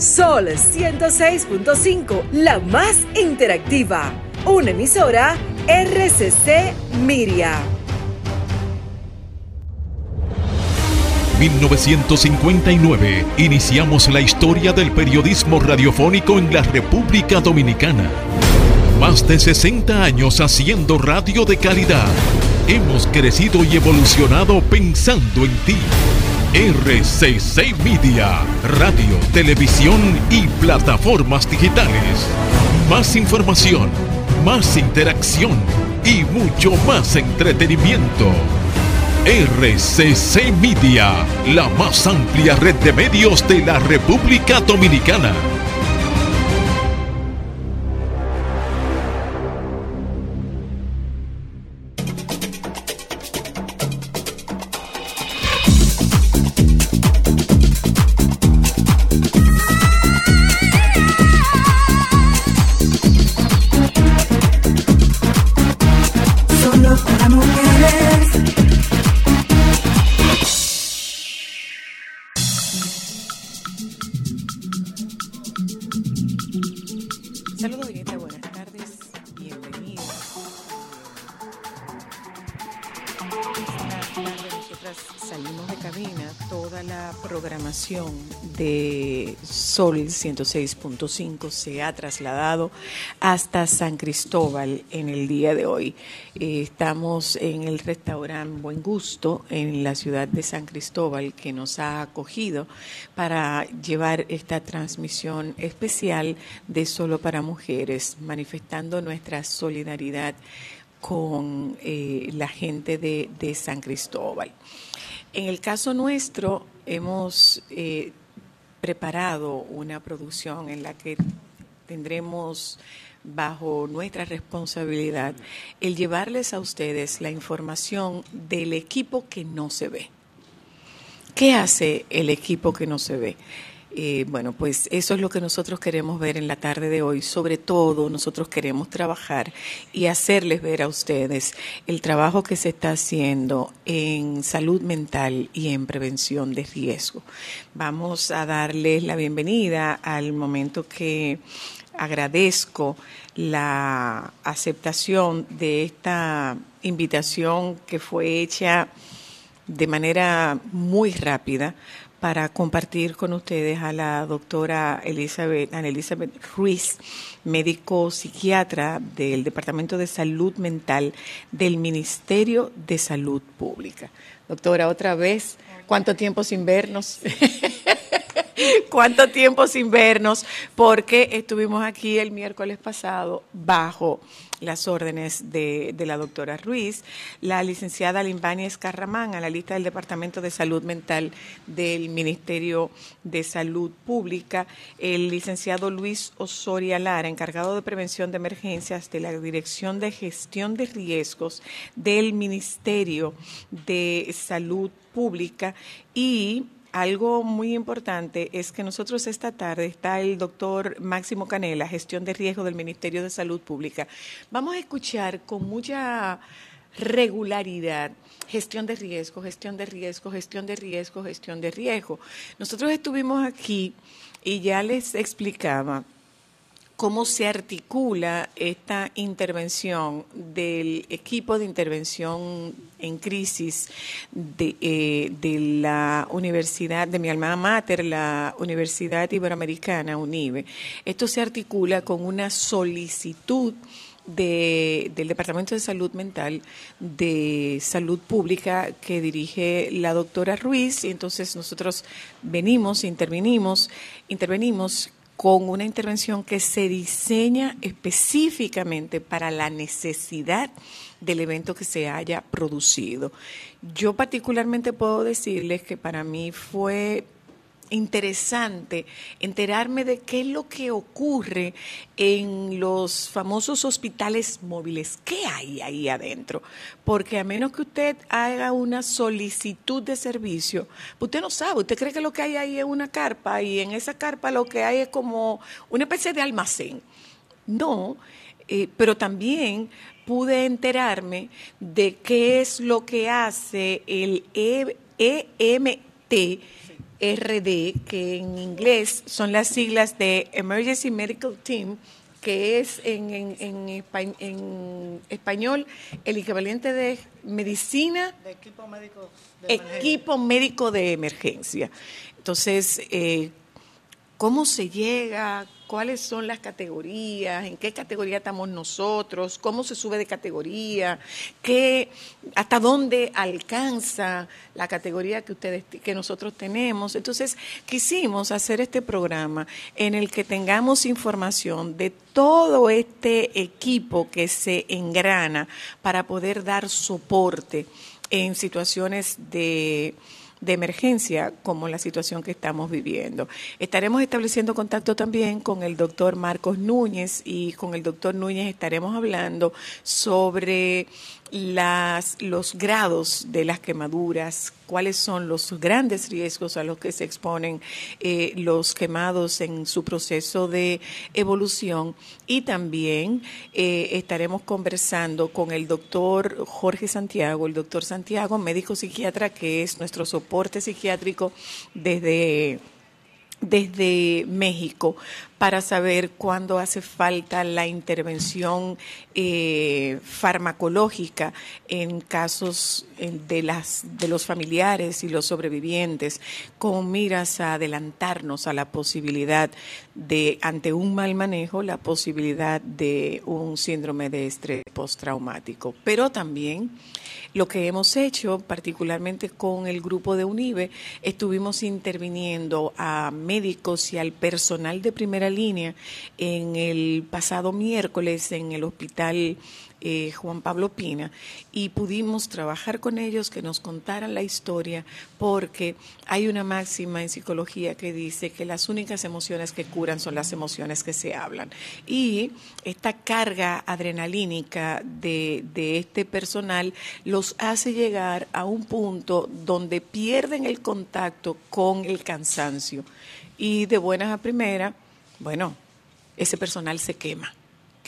Sol 106.5, la más interactiva. Una emisora RCC Miria. 1959 iniciamos la historia del periodismo radiofónico en la República Dominicana. Más de 60 años haciendo radio de calidad. Hemos crecido y evolucionado pensando en ti. RCC Media, radio, televisión y plataformas digitales. Más información, más interacción y mucho más entretenimiento. RCC Media, la más amplia red de medios de la República Dominicana. Sol 106.5 se ha trasladado hasta San Cristóbal en el día de hoy. Eh, estamos en el restaurante Buen Gusto en la ciudad de San Cristóbal que nos ha acogido para llevar esta transmisión especial de Solo para Mujeres, manifestando nuestra solidaridad con eh, la gente de, San Cristóbal. En el caso nuestro, hemos eh, preparado una producción en la que tendremos bajo nuestra responsabilidad el llevarles a ustedes la información del equipo que no se ve. ¿Qué hace el equipo que no se ve? Eh, bueno, pues eso es lo que nosotros queremos ver en la tarde de hoy. Sobre todo, nosotros queremos trabajar y hacerles ver a ustedes el trabajo que se está haciendo en salud mental y en prevención de riesgo. Vamos a darles la bienvenida al momento que agradezco la aceptación de esta invitación que fue hecha de manera muy rápida para compartir con ustedes a la doctora Elizabeth, Ana Elizabeth Ruiz, médico psiquiatra del Departamento de Salud Mental del Ministerio de Salud Pública. Doctora, otra vez, ¿cuánto tiempo sin vernos? ¿Cuánto tiempo sin vernos? Porque estuvimos aquí el miércoles pasado bajo las órdenes de, la doctora Ruiz, la licenciada Limbani Escarramán a la lista del Departamento de Salud Mental del Ministerio de Salud Pública, el licenciado Luis Osoria Lara, encargado de prevención de emergencias de la Dirección de Gestión de Riesgos del Ministerio de Salud Pública y algo muy importante es que nosotros esta tarde está el doctor Máximo Canela, gestión de riesgo del Ministerio de Salud Pública. Vamos a escuchar con mucha regularidad gestión de riesgo, gestión de riesgo, gestión de riesgo, gestión de riesgo. Nosotros estuvimos aquí y ya les explicaba cómo se articula esta intervención del equipo de intervención en crisis de, eh, la Universidad, de mi alma mater, la Universidad Iberoamericana, UNIBE. Esto se articula con una solicitud del Departamento de Salud Mental de Salud Pública que dirige la doctora Ruiz y entonces nosotros venimos, intervenimos, intervenimos con una intervención que se diseña específicamente para la necesidad del evento que se haya producido. Yo particularmente puedo decirles que para mí fue interesante enterarme de qué es lo que ocurre en los famosos hospitales móviles. ¿Qué hay ahí adentro? Porque a menos que usted haga una solicitud de servicio, usted no sabe, usted cree que lo que hay ahí es una carpa y en esa carpa lo que hay es como una especie de almacén. No, eh, pero también pude enterarme de qué es lo que hace el EMT RD, que en inglés son las siglas de Emergency Medical Team, que es en, en, en, español el equivalente de medicina. De equipo médico de equipo médico de emergencia. Entonces, eh, ¿cómo se llega? Cuáles son las categorías, en qué categoría estamos nosotros, cómo se sube de categoría, qué, hasta dónde alcanza la categoría que ustedes que nosotros tenemos. Entonces, quisimos hacer este programa en el que tengamos información de todo este equipo que se engrana para poder dar soporte en situaciones de de emergencia como la situación que estamos viviendo. Estaremos estableciendo contacto también con el doctor Marcos Núñez y con el doctor Núñez estaremos hablando sobre las, los grados de las quemaduras, cuáles son los grandes riesgos a los que se exponen eh, los quemados en su proceso de evolución y también eh, estaremos conversando con el doctor Jorge Santiago, el doctor Santiago, médico psiquiatra que es nuestro soporte psiquiátrico desde desde México para saber cuándo hace falta la intervención eh, farmacológica en casos de, las, de los familiares y los sobrevivientes, con miras a adelantarnos a la posibilidad de, ante un mal manejo, la posibilidad de un síndrome de estrés postraumático. Pero también lo que hemos hecho, particularmente con el grupo de UNIBE, estuvimos interviniendo a médicos y al personal de primera línea en el pasado miércoles en el hospital eh, Juan Pablo Pina y pudimos trabajar con ellos que nos contaran la historia porque hay una máxima en psicología que dice que las únicas emociones que curan son las emociones que se hablan. Y esta carga adrenalínica de, de este personal los hace llegar a un punto donde pierden el contacto con el cansancio. Y de buenas a primeras, bueno, ese personal se quema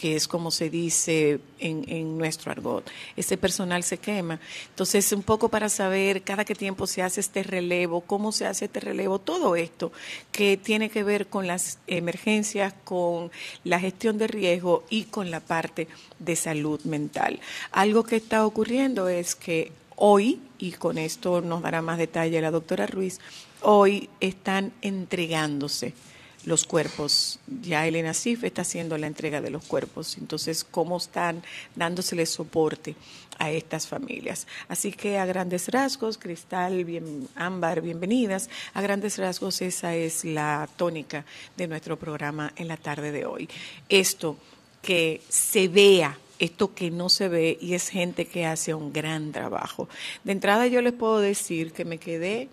que es como se dice en, nuestro argot. Ese personal se quema. Entonces, un poco para saber cada qué tiempo se hace este relevo, cómo se hace este relevo, todo esto que tiene que ver con las emergencias, con la gestión de riesgo y con la parte de salud mental. Algo que está ocurriendo es que hoy, y con esto nos dará más detalle la doctora Ruiz, hoy están entregándose los cuerpos. Ya Elena Sif está haciendo la entrega de los cuerpos. Entonces, ¿cómo están dándosele soporte a estas familias? Así que a grandes rasgos, Cristal, bien, Ámbar, bienvenidas. A grandes rasgos, esa es la tónica de nuestro programa en la tarde de hoy. Esto que se vea esto que no se ve y es gente que hace un gran trabajo. De entrada yo les puedo decir que me quedé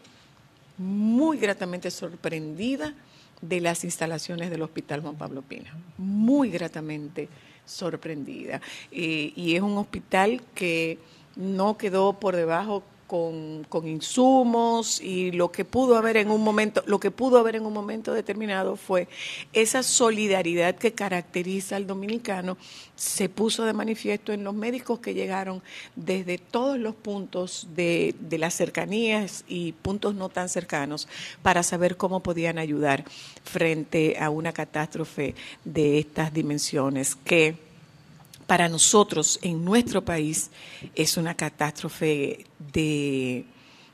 muy gratamente sorprendida de las instalaciones del Hospital Juan Pablo Pina. Muy gratamente sorprendida. Eh, y es un hospital que no quedó por debajo con, con, insumos y lo que pudo haber en un momento, lo que pudo haber en un momento determinado fue esa solidaridad que caracteriza al dominicano se puso de manifiesto en los médicos que llegaron desde todos los puntos de, de las cercanías y puntos no tan cercanos para saber cómo podían ayudar frente a una catástrofe de estas dimensiones que para nosotros en nuestro país es una catástrofe de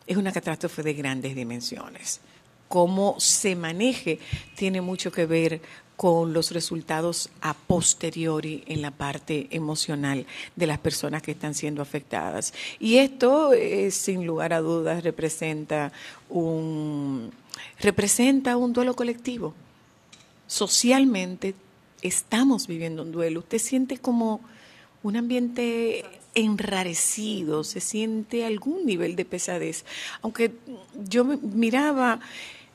es una catástrofe de grandes dimensiones. Cómo se maneje tiene mucho que ver con los resultados a posteriori en la parte emocional de las personas que están siendo afectadas. Y esto, eh, sin lugar a dudas, representa un, representa un duelo colectivo. Socialmente estamos viviendo un duelo. Usted siente como un ambiente enrarecido, se siente algún nivel de pesadez. Aunque yo miraba,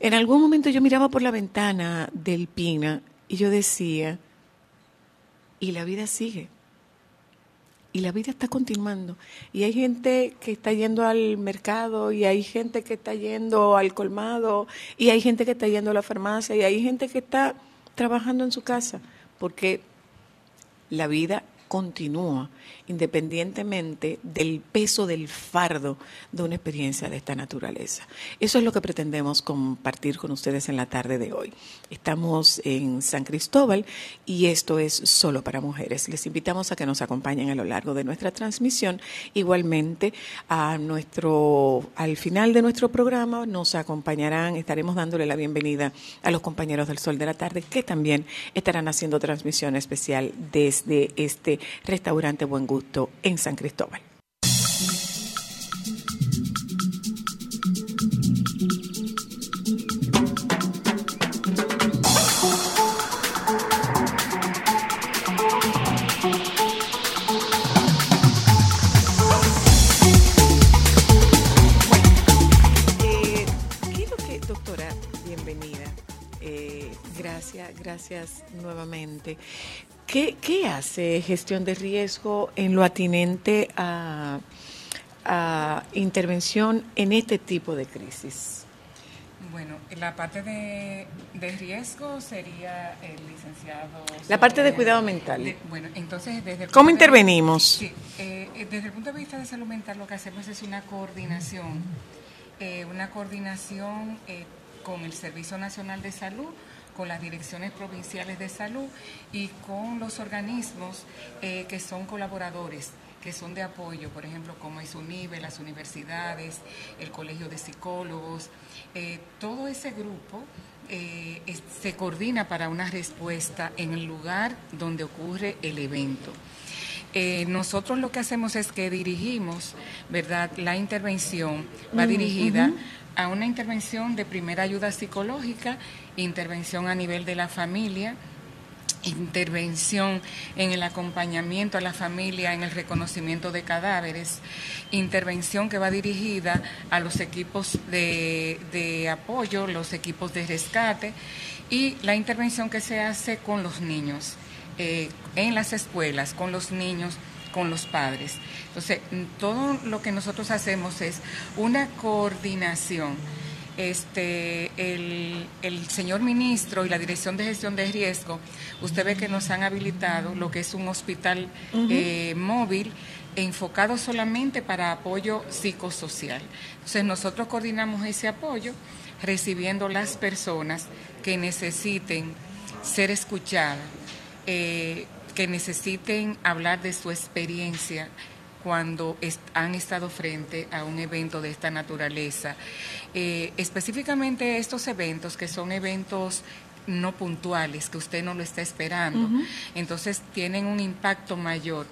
en algún momento yo miraba por la ventana del Pina y yo decía, y la vida sigue. Y la vida está continuando. Y hay gente que está yendo al mercado, y hay gente que está yendo al colmado, y hay gente que está yendo a la farmacia, y hay gente que está trabajando en su casa porque la vida continúa independientemente del peso del fardo de una experiencia de esta naturaleza. Eso es lo que pretendemos compartir con ustedes en la tarde de hoy. Estamos en San Cristóbal y esto es solo para mujeres. Les invitamos a que nos acompañen a lo largo de nuestra transmisión. Igualmente, a nuestro, al final de nuestro programa nos acompañarán, estaremos dándole la bienvenida a los compañeros del Sol de la Tarde que también estarán haciendo transmisión especial desde este restaurante Buen Gusto en San Cristóbal. Eh, doctora, bienvenida. Eh, gracias, gracias nuevamente. ¿Qué, hace gestión de riesgo en lo atinente a, intervención en este tipo de crisis? Bueno, la parte de, riesgo sería el licenciado. La parte de cuidado mental. bueno, entonces desde el ¿Cómo intervenimos? sí, eh, desde el punto de vista de salud mental lo que hacemos es una coordinación, eh, una coordinación eh, con el Servicio Nacional de Salud con las direcciones provinciales de salud y con los organismos eh, que son colaboradores que son de apoyo, por ejemplo, como es UNIBE, las universidades, el Colegio de Psicólogos, eh, todo ese grupo eh, se coordina para una respuesta en el lugar donde ocurre el evento. nosotros lo que hacemos es que dirigimos, ¿verdad? La intervención va dirigida a una intervención de primera ayuda psicológica, intervención a nivel de la familia, intervención en el acompañamiento a la familia en el reconocimiento de cadáveres, intervención que va dirigida a los equipos de, apoyo, los equipos de rescate y la intervención que se hace con los niños, eh, en las escuelas, con los niños con los padres. Entonces, todo lo que nosotros hacemos es una coordinación. Este, el, señor ministro y la Dirección de Gestión de Riesgo, usted ve que nos han habilitado lo que es un hospital eh, móvil enfocado solamente para apoyo psicosocial. Entonces nosotros coordinamos ese apoyo recibiendo las personas que necesiten ser escuchadas, eh, que necesiten hablar de su experiencia cuando han estado frente a un evento de esta naturaleza. Eh, específicamente estos eventos, que son eventos no puntuales, que usted no lo está esperando, entonces tienen un impacto mayor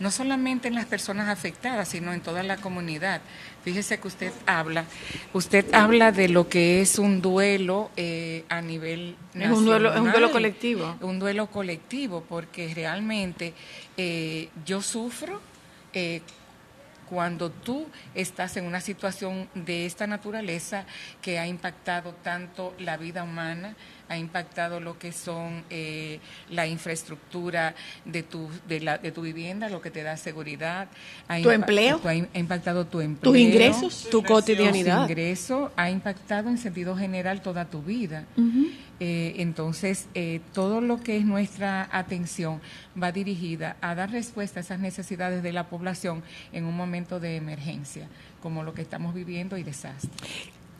no solamente en las personas afectadas, sino en toda la comunidad. Fíjese que usted habla, usted habla de lo que es un duelo eh, a nivel es un duelo, es un duelo colectivo. Un duelo colectivo, porque realmente eh, yo sufro eh, cuando tú estás en una situación de esta naturaleza que ha impactado tanto la vida humana, ha impactado lo que son eh, la infraestructura de tu, de, la, de tu vivienda, lo que te da seguridad. Ha ¿Tu empleo? ha impactado tu empleo. ¿Tus ingresos? ¿Tu cotidianidad? Tu ingreso ha impactado en sentido general toda tu vida. Eh, entonces, eh, todo lo que es nuestra atención va dirigida a dar respuesta a esas necesidades de la población en un momento de emergencia, como lo que estamos viviendo y desastre.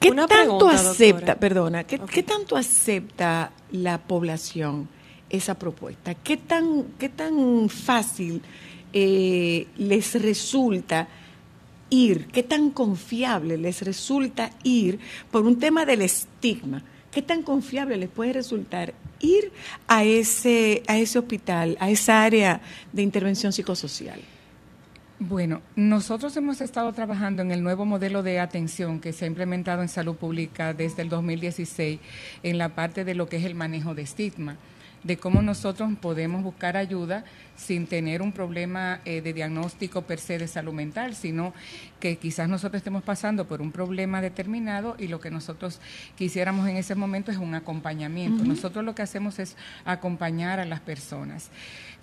¿Qué tanto acepta, perdona, ¿qué, tanto acepta la población esa propuesta? ¿Qué tan, qué tan fácil eh, les resulta ir? ¿Qué tan confiable les resulta ir por un tema del estigma? ¿Qué tan confiable les puede resultar ir a ese, a ese hospital, a esa área de intervención psicosocial? Bueno, nosotros hemos estado trabajando en el nuevo modelo de atención que se ha implementado en salud pública desde el 2016 en la parte de lo que es el manejo de estigma de cómo nosotros podemos buscar ayuda sin tener un problema eh, de diagnóstico per se de salud mental, sino que quizás nosotros estemos pasando por un problema determinado y lo que nosotros quisiéramos en ese momento es un acompañamiento. Nosotros lo que hacemos es acompañar a las personas.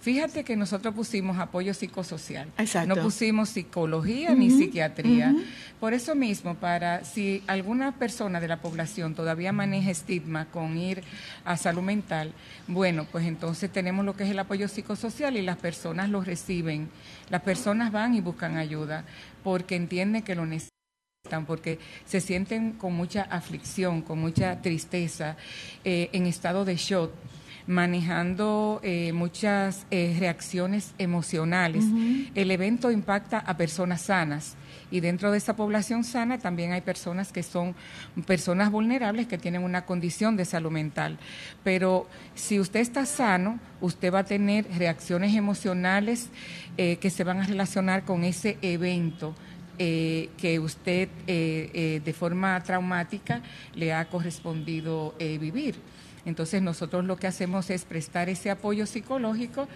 Fíjate que nosotros pusimos apoyo psicosocial. Exacto. No pusimos psicología ni psiquiatría. Por eso mismo, para si alguna persona de la población todavía maneja estigma con ir a salud mental, bueno, pues entonces tenemos lo que es el apoyo psicosocial y las personas lo reciben. Las personas van y buscan ayuda porque entienden que lo necesitan porque se sienten con mucha aflicción, con mucha tristeza, eh, en estado de shock manejando eh, muchas eh, reacciones emocionales. El evento impacta a personas sanas y dentro de esa población sana también hay personas que son personas vulnerables que tienen una condición de salud mental. Pero si usted está sano, usted va a tener reacciones emocionales eh, que se van a relacionar con ese evento. que usted de forma traumática le ha correspondido vivir. Entonces nosotros lo que hacemos es prestar ese apoyo psicológico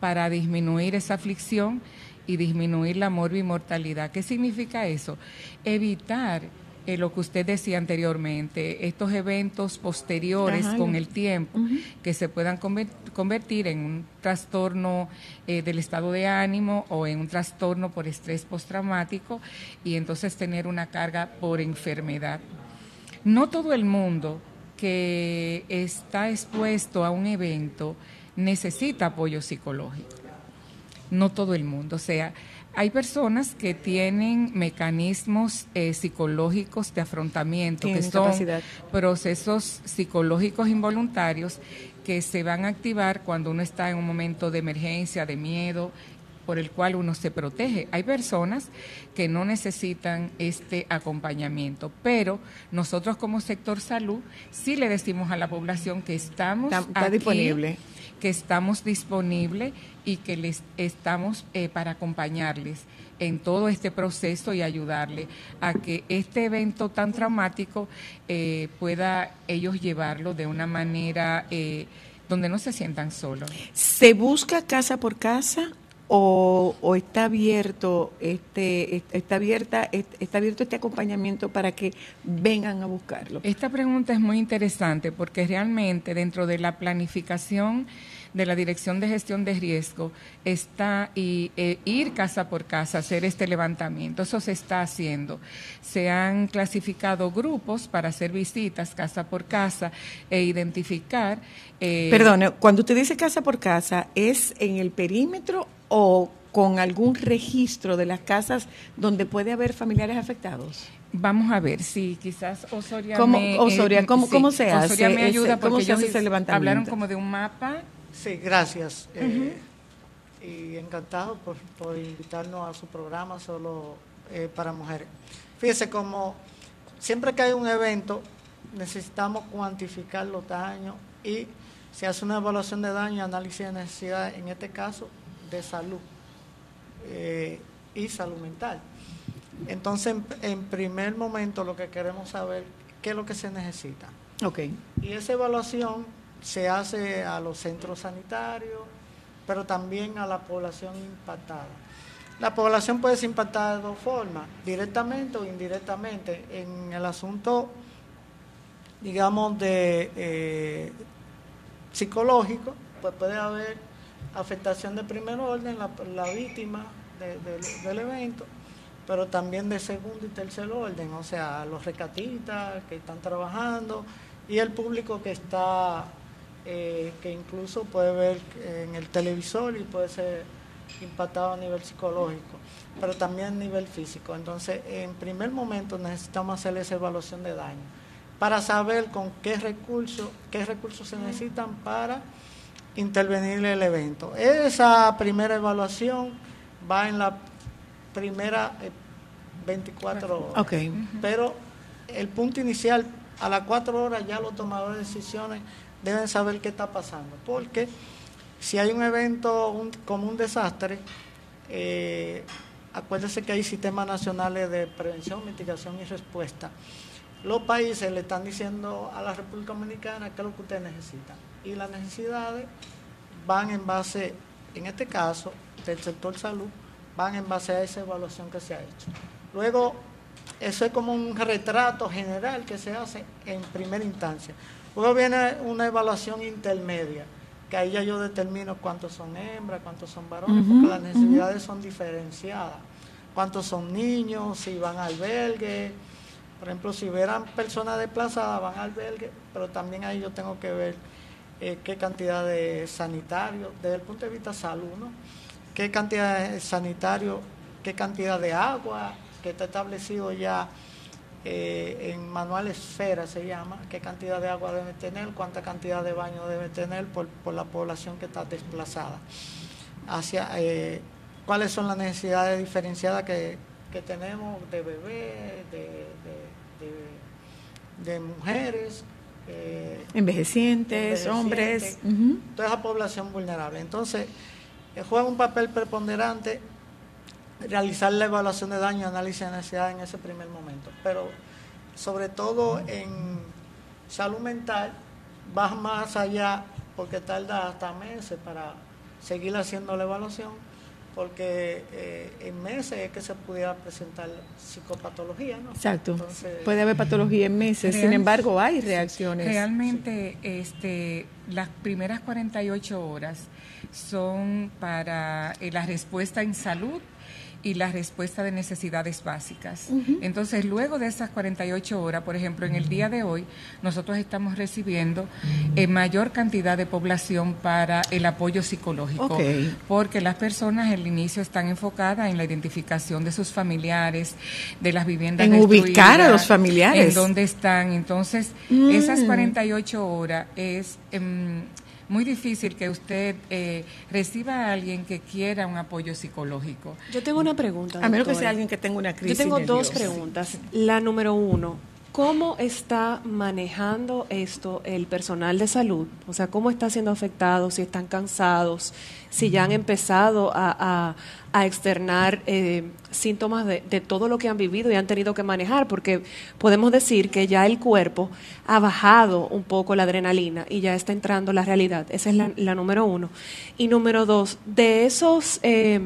para disminuir esa aflicción y disminuir la morbimortalidad. ¿Qué significa eso? Evitar eh, lo que usted decía anteriormente, estos eventos posteriores con el tiempo que se puedan convertir en un trastorno eh, del estado de ánimo o en un trastorno por estrés postraumático y entonces tener una carga por enfermedad. No todo el mundo que está expuesto a un evento necesita apoyo psicológico. No todo el mundo. O sea, hay personas que tienen mecanismos eh, psicológicos de afrontamiento, que son procesos psicológicos involuntarios que se van a activar cuando uno está en un momento de emergencia, de miedo, por el cual uno se protege. Hay personas que no necesitan este acompañamiento, pero nosotros como sector salud sí le decimos a la población que estamos disponible que estamos disponibles y que les estamos eh, para acompañarles en todo este proceso y ayudarle a que este evento tan traumático eh, pueda ellos llevarlo de una manera eh, donde no se sientan solos. ¿Se busca casa por casa o, está abierto este está abierta está abierto este acompañamiento para que vengan a buscarlo esta pregunta es muy interesante porque realmente dentro de la planificación de la Dirección de Gestión de Riesgo está y, eh, ir casa por casa, hacer este levantamiento. Eso se está haciendo. Se han clasificado grupos para hacer visitas casa por casa e identificar. Eh, Perdón, cuando usted dice casa por casa, ¿es en el perímetro o con algún registro de las casas donde puede haber familiares afectados? Vamos a ver si quizás Osoria ¿Cómo, me, Osoria, ¿cómo, ¿cómo se hace? Osoria me ayuda porque ellos hablaron como de un mapa. Sí, gracias. Eh, y encantado por, por, invitarnos a su programa solo eh, para mujeres. Fíjese como siempre que hay un evento necesitamos cuantificar los daños y se hace una evaluación de daño y análisis de necesidad, en este caso de salud eh, y salud mental. Entonces, en, primer momento, lo que queremos saber qué es lo que se necesita. Okay. Y esa evaluación se hace a los centros sanitarios, pero también a la población impactada. La población puede ser impactada de dos formas, directamente o indirectamente. En el asunto, digamos, de eh, psicológico, pues puede haber afectación de primer orden, la, víctima del evento, pero también de segundo y tercer orden, o sea, los recatistas que están trabajando y el público que está, eh, que incluso puede ver en el televisor y puede ser impactado a nivel psicológico, pero también a nivel físico. Entonces, en primer momento necesitamos hacer esa evaluación de daño para saber con qué recursos, qué recursos se necesitan para intervenir en el evento. Esa primera evaluación va en la primera 24 eh, horas. Pero el punto inicial, a las 4 horas ya los tomadores de decisiones deben saber qué está pasando. Porque si hay un evento como un desastre, eh, acuérdense que hay sistemas nacionales de prevención, mitigación y respuesta. Los países le están diciendo a la República Dominicana qué es lo que ustedes necesitan y las necesidades van en base, en este caso, del sector salud, van en base a esa evaluación que se ha hecho. Luego, eso es como un retrato general que se hace en primera instancia. Luego viene una evaluación intermedia, que ahí ya yo determino cuántos son hembras, cuántos son varones, porque las necesidades son diferenciadas. Cuántos son niños, si van al albergue. Por ejemplo, si verán personas desplazadas, van al albergue, pero también ahí yo tengo que ver eh, qué cantidad de sanitarios, desde el punto de vista salud, ¿no? qué cantidad de sanitario, qué cantidad de agua, que está establecido ya eh, en manual esfera se llama, qué cantidad de agua debe tener, cuánta cantidad de baño debe tener por, la población que está desplazada. Hacia, eh, cuáles son las necesidades diferenciadas que, tenemos de bebés, de, mujeres. Eh, envejecientes, hombres. Toda esa población vulnerable. Entonces, juega un papel preponderante realizar la evaluación de daño y análisis de necesidad en ese primer momento. Pero sobre todo en salud mental, va más allá porque tarda hasta meses para seguir haciendo la evaluación, porque eh, en meses es que se pudiera presentar psicopatología, ¿no? Exacto. Puede haber patología en meses, sin embargo hay reacciones. Realmente este, las primeras 48 horas son para eh, la respuesta en salud y la respuesta de necesidades básicas. Entonces, luego de esas 48 horas, por ejemplo, en el día de hoy, nosotros estamos recibiendo eh, mayor cantidad de población para el apoyo psicológico, porque las personas al inicio están enfocadas en la identificación de sus familiares, de las viviendas en ubicar a los familiares, en dónde están. Entonces, esas 48 mm. horas es em, muy difícil que usted eh, reciba a alguien que quiera un apoyo psicológico. Yo tengo una pregunta. A menos que sea alguien que tenga una crisis. Yo tengo dos preguntas. La número uno, ¿Cómo está manejando esto el personal de salud? O sea, ¿cómo está siendo afectado? Si están cansados, si ya han empezado a, externar eh, síntomas de, todo lo que han vivido y han tenido que manejar, porque podemos decir que ya el cuerpo ha bajado un poco la adrenalina y ya está entrando la realidad. Esa es la, número uno. Y número dos, de esos... Eh,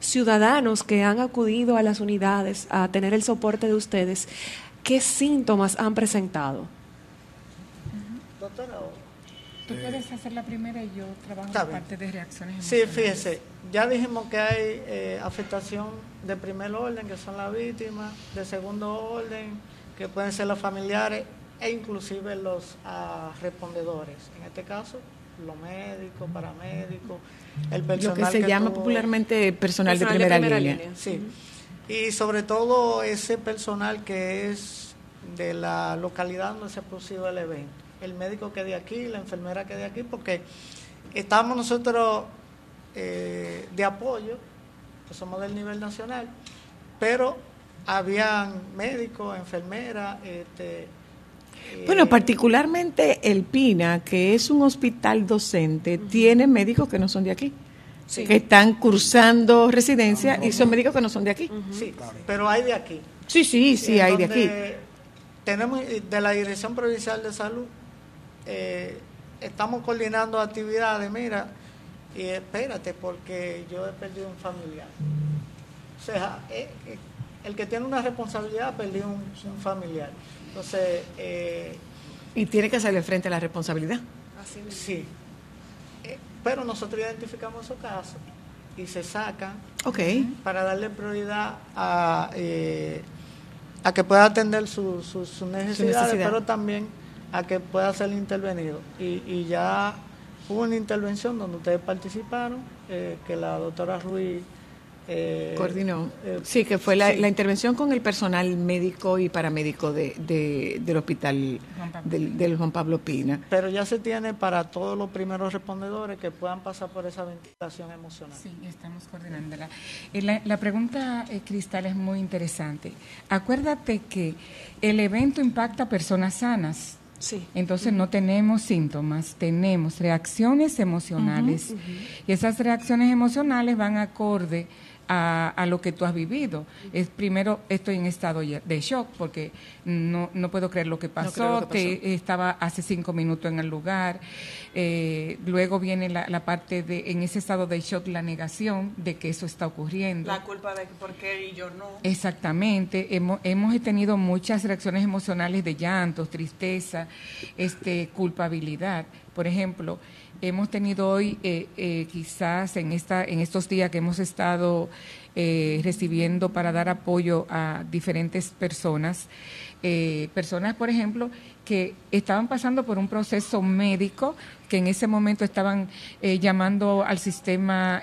ciudadanos que han acudido a las unidades a tener el soporte de ustedes, ¿qué síntomas han presentado? Doctora, tú puedes hacer la primera y yo trabajo en la parte de reacciones Sí, fíjese, ya dijimos que hay eh, afectación de primer orden, que son las víctimas, de segundo orden, que pueden ser los familiares e inclusive los ah, respondedores. En este caso, los médicos, paramédicos, el personal. Lo que se llama popularmente personal, de primera, línea. Sí. Y sobre todo ese personal que es de la localidad donde se ha producido el evento. El médico que de aquí, la enfermera que de aquí, porque estamos nosotros eh, de apoyo, que somos del nivel nacional, pero habían médicos, enfermeras, este, bueno, particularmente el PINA, que es un hospital docente, tiene médicos que no son de aquí que están cursando residencia y son médicos que no son de aquí. Sí, pero hay de aquí. Sí, sí, sí, hay de aquí. Tenemos de la Dirección Provincial de Salud, eh, estamos coordinando actividades, mira, y espérate, porque yo he perdido un familiar. O sea, eh, eh, el que tiene una responsabilidad ha perdido un, familiar. Entonces... y tiene que hacerle frente a la responsabilidad. Así sí, pero nosotros identificamos esos casos y se sacan para darle prioridad a, eh, a que pueda atender sus su, necesidades, pero también a que pueda ser intervenido. Y, y ya hubo una intervención donde ustedes participaron, eh, que la doctora Ruiz eh, Coordinó. Eh, sí, que fue la, intervención con el personal médico y paramédico de, del hospital del, Juan Pablo Pina. Pero ya se tiene para todos los primeros respondedores que puedan pasar por esa ventilación emocional. Sí, estamos coordinándola. Eh, la, la pregunta, Cristal, es muy interesante. Acuérdate que el evento impacta a personas sanas. Sí. Entonces no tenemos síntomas, tenemos reacciones emocionales. Y esas reacciones emocionales van acorde a, lo que tú has vivido. Es primero estoy en estado de shock porque no, no puedo creer lo que pasó, Te, estaba hace cinco minutos en el lugar, eh, luego viene la, la, parte de en ese estado de shock la negación de que eso está ocurriendo. La culpa de por qué y yo no. Exactamente, hemos, hemos tenido muchas reacciones emocionales de llantos, tristeza, este culpabilidad. Por ejemplo, hemos tenido hoy, eh, eh, quizás en, esta, en estos días que hemos estado eh, recibiendo para dar apoyo a diferentes personas, personas, por ejemplo, que estaban pasando por un proceso médico, que en ese momento estaban llamando al sistema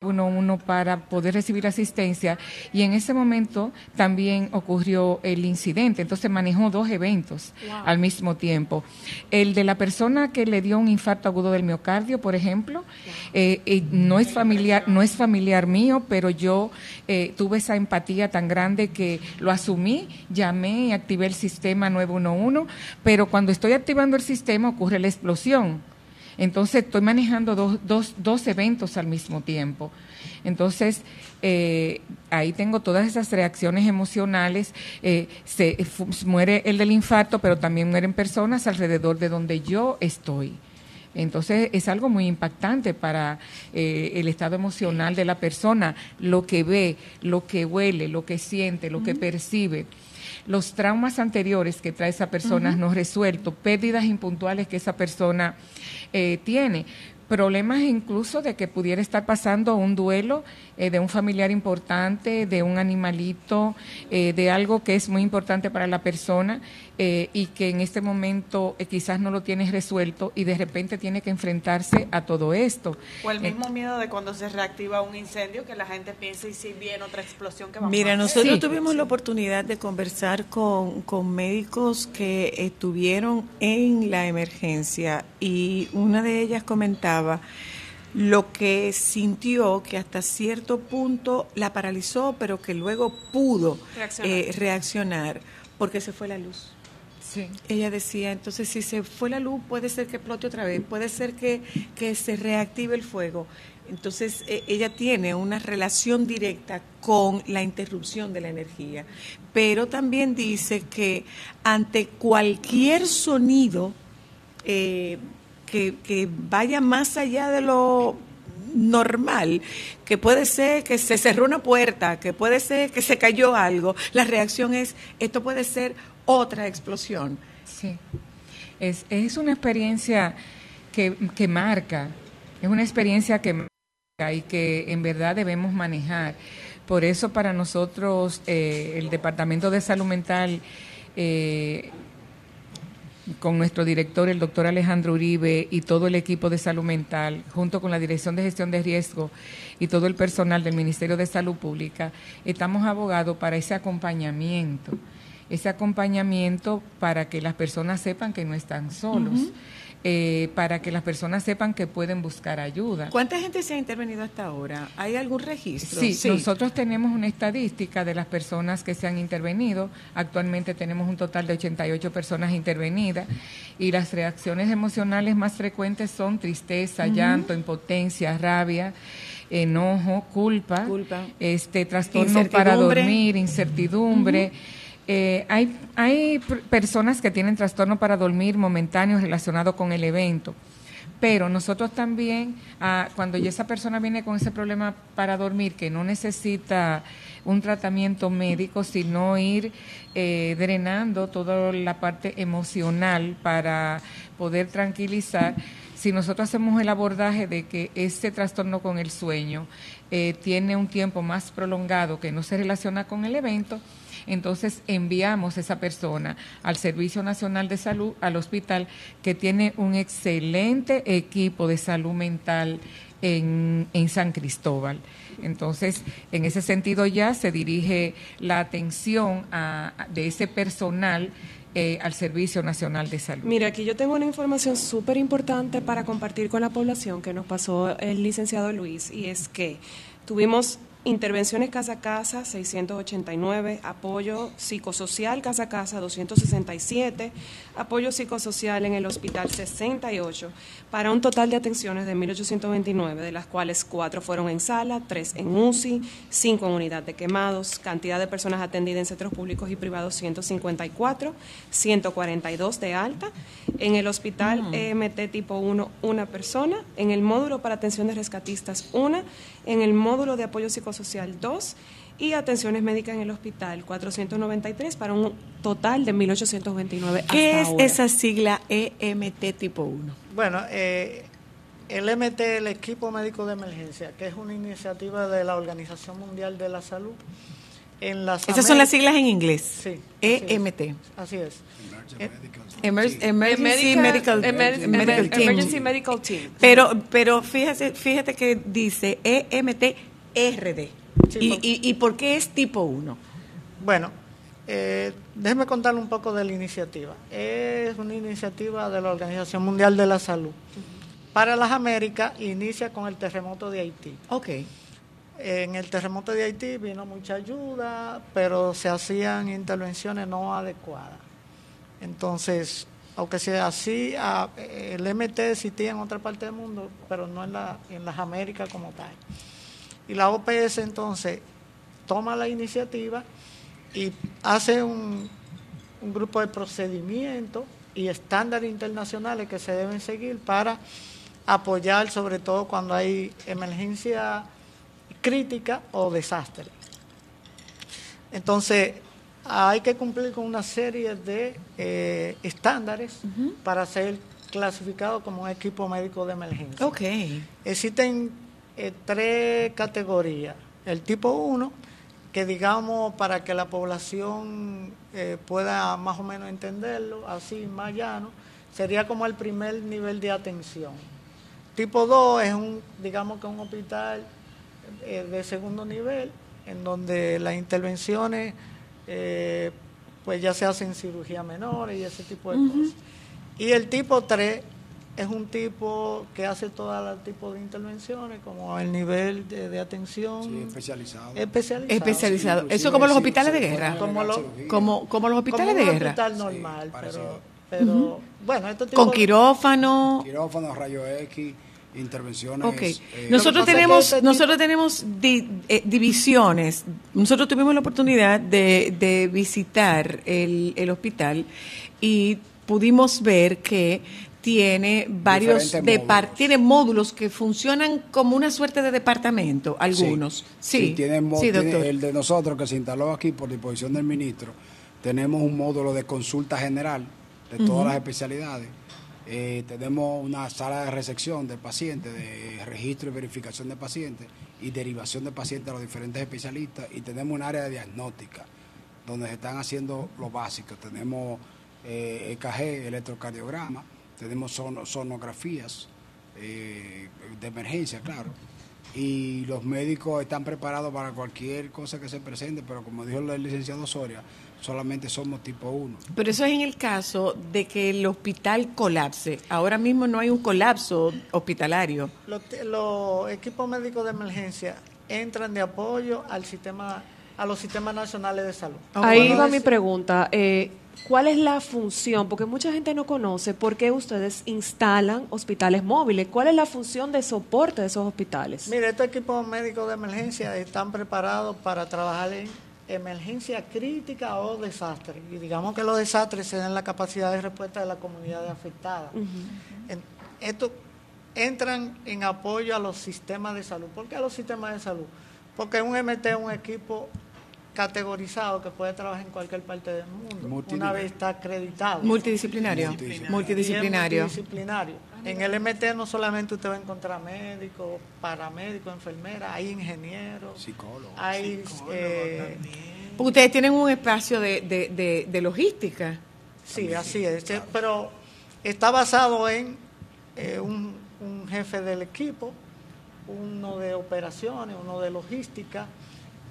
uno uno para poder recibir asistencia. Y en ese momento también ocurrió el incidente, entonces manejó dos eventos al mismo tiempo. El de la persona que le dio un infarto agudo del miocardio, por ejemplo, eh, eh, no es familiar, no es familiar mío, pero yo eh, tuve esa empatía tan grande que lo asumí, llamé y activé el sistema 911, pero cuando estoy activando el sistema ocurre la explosión entonces estoy manejando dos, dos, dos eventos al mismo tiempo. Entonces, eh, ahí tengo todas esas reacciones emocionales. Eh, se muere el del infarto, pero también mueren personas alrededor de donde yo estoy. Entonces es algo muy impactante para eh, el estado emocional de la persona, lo que ve, lo que huele, lo que siente, lo que percibe los traumas anteriores que trae esa persona no resueltos, pérdidas impuntuales que esa persona eh, tiene problemas incluso de que pudiera estar pasando un duelo eh, de un familiar importante, de un animalito, eh, de algo que es muy importante para la persona eh, y que en este momento quizás no lo tiene resuelto y de repente tiene que enfrentarse a todo esto. O el mismo miedo de cuando se reactiva un incendio, que la gente piensa y si viene otra explosión que va Mira, nosotros tuvimos la oportunidad de conversar con, con médicos que estuvieron en la emergencia y una de ellas comentaba lo que sintió que hasta cierto punto la paralizó, pero que luego pudo reaccionar, eh, porque se fue la luz. Ella decía, entonces si se fue la luz, puede ser que explote otra vez, puede ser que, que se reactive el fuego. Entonces e, ella tiene una relación directa con la interrupción de la energía, pero también dice que ante cualquier sonido, eh, que, vaya más allá de lo normal, que puede ser que se cerró una puerta, que puede ser que se cayó algo. La reacción es, esto puede ser otra explosión. Sí, es, es una experiencia que, que, marca, es una experiencia que marca y que en verdad debemos manejar. Por eso para nosotros eh, el Departamento de Salud Mental eh, con nuestro director, el doctor Alejandro Uribe, y todo el equipo de salud mental, junto con la Dirección de Gestión de Riesgo y todo el personal del Ministerio de Salud Pública, estamos abogados para ese acompañamiento, ese acompañamiento para que las personas sepan que no están solos. Eh, para que las personas sepan que pueden buscar ayuda. ¿Cuánta gente se ha intervenido hasta ahora? ¿Hay algún registro? Sí, nosotros tenemos una estadística de las personas que se han intervenido. Actualmente tenemos un total de 88 personas intervenidas y las reacciones emocionales más frecuentes son tristeza, llanto, impotencia, rabia enojo, culpa, este trastorno para dormir, incertidumbre. Eh, hay, hay personas que tienen trastorno para dormir momentáneo relacionado con el evento, pero nosotros también, ah, cuando ya esa persona viene con ese problema para dormir, que no necesita un tratamiento médico, sino ir eh, drenando toda la parte emocional para poder tranquilizar, si nosotros hacemos el abordaje de que ese trastorno con el sueño eh, tiene un tiempo más prolongado que no se relaciona con el evento, entonces enviamos a esa persona al Servicio Nacional de Salud, al hospital, que tiene un excelente equipo de salud mental en, San Cristóbal. Entonces, en ese sentido ya se dirige la atención de ese personal eh, al Servicio Nacional de Salud. Mira, aquí yo tengo una información súper importante para compartir con la población que nos pasó el licenciado Luis, y es que tuvimos Intervenciones casa a casa, 689. Apoyo psicosocial casa a casa, 267. Apoyo psicosocial en el hospital, 68. Para un total de atenciones de 1.829, de las cuales cuatro fueron en sala, tres en UCI, cinco en unidad de quemados. Cantidad de personas atendidas en centros públicos y privados, 154. 142 de alta. En el hospital mm. EMT tipo 1, una persona. En el módulo para atención de rescatistas, una. En el módulo de apoyo psicosocial, Social 2 y atenciones médicas en el hospital 493 para un total de 1829. ¿Qué es esa sigla EMT tipo 1? Bueno, eh, El MT, el Equipo Médico de Emergencia, que es una iniciativa de la Organización Mundial de la Salud. En las Esas son las siglas en inglés. Sí. así es. EMT. Así es. Emer- Emergency Medical- Medical, Emer- Medical Emer- Team. Emergency Medical Team. Pero, pero fíjate, fíjate que dice EMT-RD. Sí, ¿Y, por- y, ¿Y por qué es tipo 1? Bueno, eh, déjeme contarle un poco de la iniciativa. Es una iniciativa de la Organización Mundial de la Salud. Para las Américas inicia con el terremoto de Haití. Ok. En el terremoto de Haití vino mucha ayuda, pero se hacían intervenciones no adecuadas. Entonces, aunque sea así, ah, el MT existía en otra parte del mundo, pero no en, la, en las Américas como tal. Y la OPS entonces toma la iniciativa y hace un, un grupo de procedimientos y estándares internacionales que se deben seguir para apoyar, sobre todo cuando hay emergencia crítica o desastre. Entonces, hay que cumplir con una serie de eh, estándares para ser clasificado como un equipo médico de emergencia. Ok. Existen eh, tres categorías. El tipo 1, que digamos para que la población eh, pueda más o menos entenderlo, así más llano, sería como el primer nivel de atención. Tipo 2 es un, digamos que un hospital de segundo nivel, en donde las intervenciones eh, pues ya se hacen cirugía menores y ese tipo de cosas. Y el tipo 3 es un tipo que hace todo el tipo de intervenciones, como el nivel de, de atención Sí, especializado. especializado. Especializado. inclusive Eso como los sí, hospitales de sí, guerra. Como lo-. Como, como los hospitales como de un guerra. hospital Sí, normal, parecido. pero, pero bueno, estos tipos Con quirófano. Quirófano, rayo X, intervenciones. Ok. eh, Nosotros tenemos, es que este nosotros tenemos di- eh, divisiones. Nosotros tuvimos la oportunidad de, de visitar el, el hospital y pudimos ver que tiene varios módulos. tiene módulos que funcionan como una suerte de departamento, algunos. Sí, tiene mo- sí, tiene doctor. el de nosotros que se instaló aquí por disposición del ministro. Tenemos un módulo de consulta general de todas las especialidades. Eh, tenemos una sala de recepción de pacientes, de registro y verificación de pacientes y derivación de pacientes a los diferentes especialistas. Y tenemos un área de diagnóstica donde se están haciendo lo básico. Tenemos eh, EKG, electrocardiograma, tenemos sono- sonografías eh, de emergencia, claro. Y los médicos están preparados para cualquier cosa que se presente, pero como dijo el licenciado Soria, solamente somos tipo 1. Pero eso es en el caso de que el hospital colapse. Ahora mismo no hay un colapso hospitalario. los, los equipos médicos de emergencia entran de apoyo al sistema, a los sistemas nacionales de salud. Ahí va es- mi pregunta. eh, ¿Cuál es la función? Porque mucha gente no conoce por qué ustedes instalan hospitales móviles. ¿Cuál es la función de soporte de esos hospitales? Mire, estos equipos médicos de emergencia están preparados para trabajar en emergencia crítica o desastre. Y digamos que los desastres se dan la capacidad de respuesta de la comunidad afectada. En- Estos entran en apoyo a los sistemas de salud. ¿Por qué a los sistemas de salud? Porque un MT es un equipo categorizado que puede trabajar en cualquier parte del mundo, una vez está acreditado. Multidisciplinario. Multidisciplinario. Multidisciplinario. En el MT no solamente usted va a encontrar médicos, paramédicos, enfermeras, hay ingenieros, Psicólogos. hay... eh, Porque ustedes tienen un espacio de, de, de, de logística. sí, así es. Pero está basado en eh, un, un jefe del equipo, uno de operaciones, uno de logística,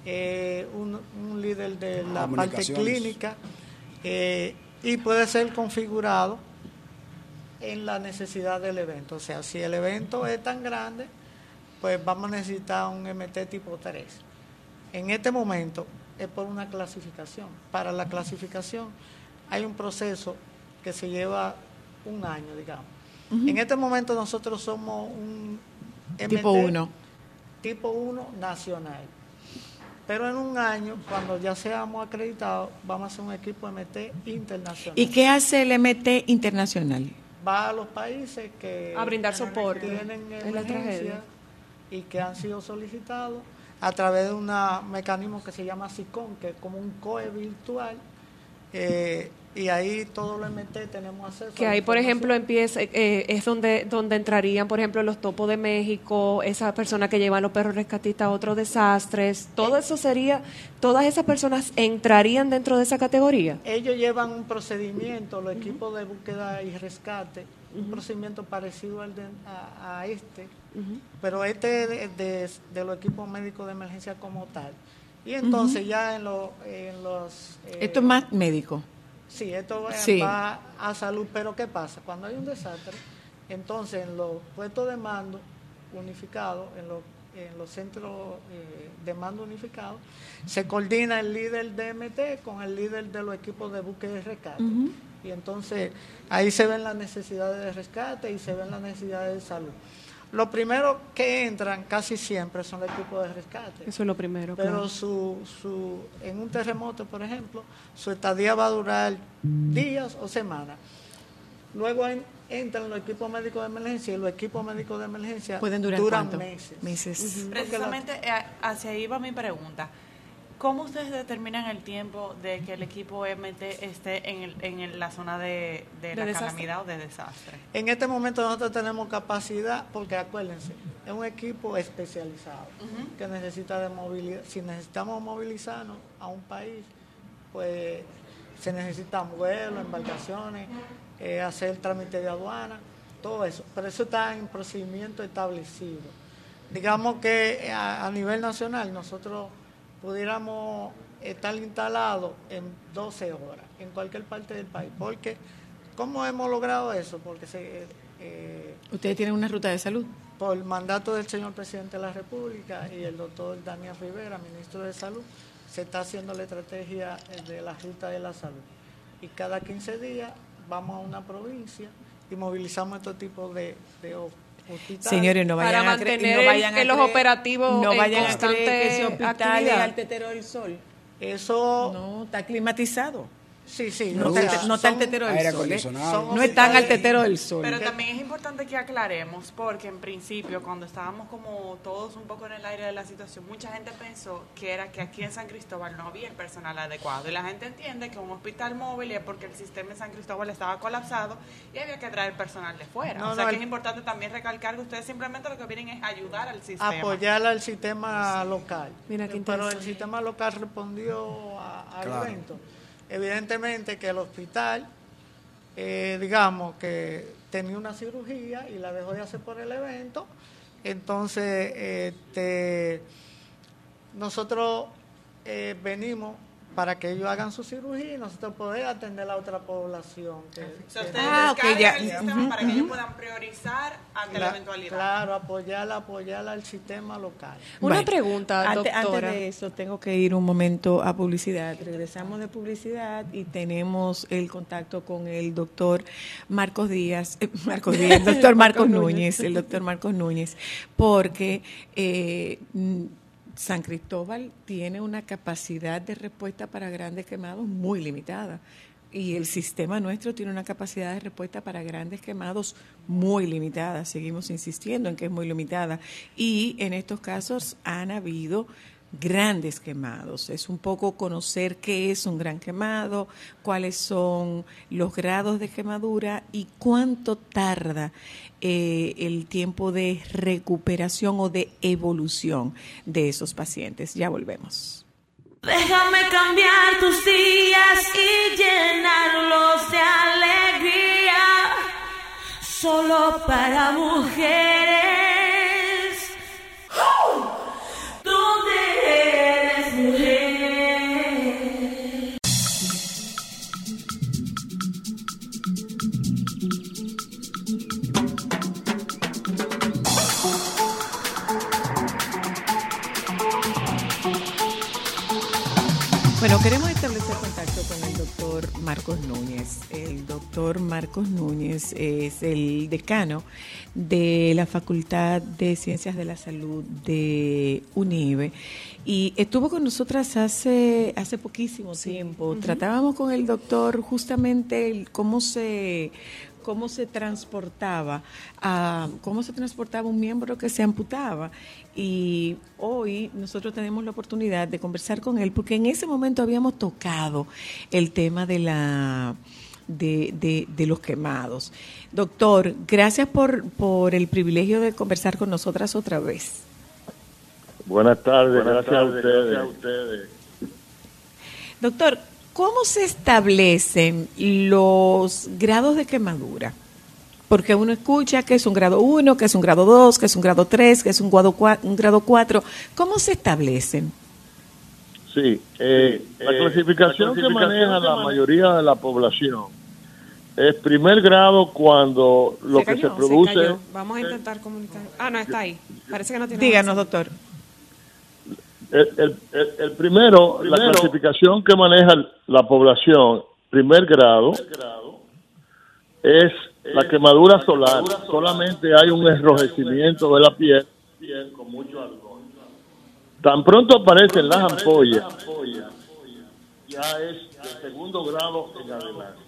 eh, un, un líder de la parte clínica eh, y puede ser configurado en la necesidad del evento. O sea, si el evento es tan grande, pues vamos a necesitar un MT tipo 3. En este momento es por una clasificación. Para la clasificación hay un proceso que se lleva un año, digamos. En este momento nosotros somos un MT Tipo 1. tipo 1 nacional. Pero en un año, cuando ya seamos acreditados, vamos a hacer un equipo MT internacional. ¿Y qué hace el MT internacional? Va a los países que A brindar soporte tienen en la tragedia. emergencia y que han sido solicitados a través de un mecanismo que se llama SICON, que es como un COE virtual. eh, y ahí todo lo MT tenemos acceso. Que ahí, por ejemplo, empieza, eh, es donde, donde entrarían, por ejemplo, los topos de México, esas personas que llevan los perros rescatistas a otros desastres, todo eso sería, todas esas personas entrarían dentro de esa categoría. Ellos llevan un procedimiento, los equipos de búsqueda y rescate, un procedimiento parecido al de, a, a este, pero este de, de- de los equipos médicos de emergencia como tal. Y entonces ya en, lo- en los... eh, Esto es más médico. Sí, esto va, Sí. va a salud, pero ¿qué pasa? Cuando hay un desastre, entonces en los puestos de mando unificados, en los, en los centros eh, de mando unificados, se coordina el líder de MT con el líder de los equipos de búsqueda y rescate. Y entonces ahí se ven las necesidades de rescate y se ven las necesidades de salud. Lo primero que entran casi siempre son los equipos de rescate. Eso es lo primero. Pero claro. su, su, en un terremoto, por ejemplo, su estadía va a durar días o semanas. Luego en- entran los equipos médicos de emergencia y los equipos médicos de emergencia Pueden durar duran cuánto? meses. Precisamente eh, hacia ahí va mi pregunta. ¿Cómo ustedes determinan el tiempo de que el equipo MT esté en, el- en el- la zona de, de De la desastre. calamidad o de desastre? En este momento nosotros tenemos capacidad, porque acuérdense, es un equipo especializado que necesita de movilidad. Si necesitamos movilizarnos a un país, pues se necesitan vuelos, embarcaciones, eh, hacer trámite de aduana, todo eso. Pero eso está en procedimiento establecido. Digamos que eh, a, a nivel nacional nosotros pudiéramos estar instalados en 12 horas en cualquier parte del país. Porque, ¿cómo hemos logrado eso? Porque se, eh, Ustedes tienen una ruta de salud. por mandato del señor presidente de la República y el doctor Daniel Rivera, ministro de Salud, se está haciendo la estrategia de la ruta de la salud. Y cada 15 días vamos a una provincia y movilizamos estos tipos de, de Señores, no Para vayan a creer- mantener no vayan que a los operativos no vayan a creer que ese hospital es al tetero del sol. Eso, No, está climatizado. Sí, sí. No, está, sea, no está el tetero del sol. ¿eh? No están al tetero del sol. Pero también es importante que aclaremos, porque en principio, cuando estábamos como todos un poco en el aire de la situación, mucha gente pensó que era que aquí en San Cristóbal no había el personal adecuado. Y la gente entiende que un hospital móvil es porque el sistema en San Cristóbal estaba colapsado y había que traer personal de fuera. No, o sea no, que el- es importante también recalcar que ustedes simplemente lo que vienen es ayudar al sistema. apoyar al sistema local. Mira qué Pero el sistema local respondió a- al Claro. evento. Evidentemente que el hospital, eh, digamos que tenía una cirugía y la dejó de hacer por el evento, entonces este, nosotros eh, venimos para que ellos hagan su cirugía y nosotros poder atender a la otra población. que- O sea, que- ustedes Ah, ok, descargan ya. el sistema para que ellos puedan priorizar ante la eventualidad. Claro, apoyar, apoyar al sistema local. Una Bueno, pregunta, antes, doctora. Antes de eso, tengo que ir un momento a publicidad. Regresamos de publicidad y tenemos el contacto con el doctor Marcos Díaz, eh, Marcos Díaz, el doctor Marcos Núñez, el doctor Marcos Núñez, porque eh, San Cristóbal tiene una capacidad de respuesta para grandes quemados muy limitada. Y el sistema nuestro tiene una capacidad de respuesta para grandes quemados muy limitada. Seguimos insistiendo en que es muy limitada. Y en estos casos han habido grandes quemados. Es un poco conocer qué es un gran quemado, cuáles son los grados de quemadura y cuánto tarda eh, el tiempo de recuperación o de evolución de esos pacientes. Ya volvemos. Déjame cambiar tus días y llenarlos de alegría. Solo para mujeres. Bueno, queremos establecer contacto con el doctor Marcos Núñez. El doctor Marcos Núñez es el decano de la Facultad de Ciencias de la Salud de UNIBE y estuvo con nosotras hace, hace poquísimo tiempo. Tratábamos con el doctor justamente el cómo se cómo se transportaba, a, cómo se transportaba un miembro que se amputaba. Y hoy nosotros tenemos la oportunidad de conversar con él, porque en ese momento habíamos tocado el tema de la de, de, de los quemados. Doctor, gracias por, por el privilegio de conversar con nosotras otra vez. Buenas tardes, Buenas gracias, tardes, a ustedes. gracias a ustedes. Doctor, ¿cómo se establecen los grados de quemadura? Porque uno escucha que es un grado 1, que es un grado 2, que es un grado 3, que es un grado 4. Un grado 4. ¿Cómo se establecen? Sí, eh, la, eh, clasificación la clasificación que maneja que la maneja- mayoría de la población es primer grado cuando lo se que se produce cayó. Vamos a intentar comunicar. Ah, no, está ahí. Parece que no tiene Díganos, doctor. El, el- el- el primero, la clasificación que maneja la población, primer grado, es la quemadura solar. Solamente hay un enrojecimiento de la piel con mucho alcohol. Tan pronto aparecen las ampollas, ya es de segundo grado en adelante.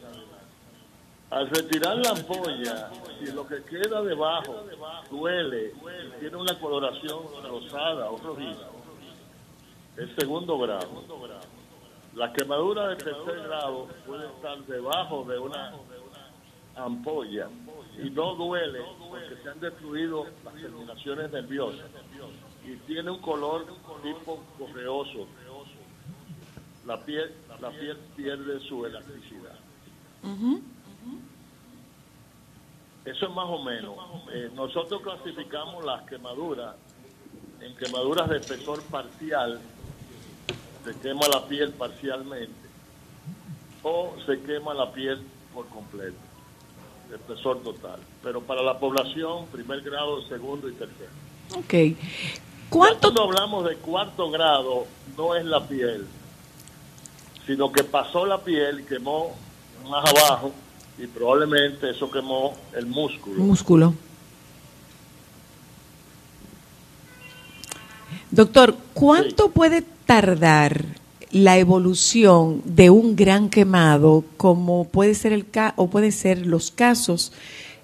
Al retirar la ampolla, si lo que queda debajo duele, tiene una coloración rosada o rojiza, es segundo grado. La quemadura de tercer grado puede estar debajo de una ampolla y no duele porque se han destruido las terminaciones nerviosas y tiene un color tipo correoso. La piel, la piel pierde su elasticidad. Eso es más o menos. Eh, nosotros clasificamos las quemaduras en quemaduras de espesor parcial, se quema la piel parcialmente, o se quema la piel por completo, de espesor total. Pero para la población, primer grado, segundo y tercero. Ok. ¿Cuánto? Cuando hablamos de cuarto grado, no es la piel, sino que pasó la piel y quemó más abajo y probablemente eso quemó el músculo. Músculo. Doctor, ¿cuánto puede tardar la evolución de un gran quemado, como puede ser el ca o pueden ser los casos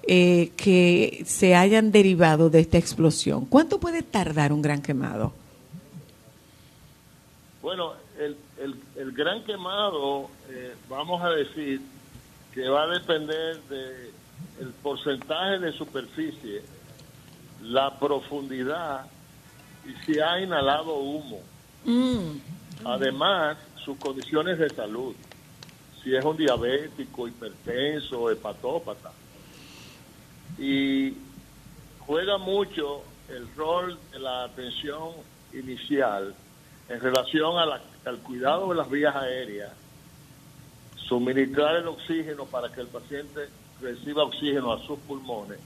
eh, que se hayan derivado de esta explosión? ¿Cuánto puede tardar un gran quemado? Bueno, el, el, gran quemado, eh, vamos a decir que va a depender de el porcentaje de superficie, la profundidad y si ha inhalado humo. Además, sus condiciones de salud, si es un diabético, hipertenso, hepatópata. Y juega mucho el rol de la atención inicial en relación al cuidado de las vías aéreas, suministrar el oxígeno para que el paciente reciba oxígeno a sus pulmones.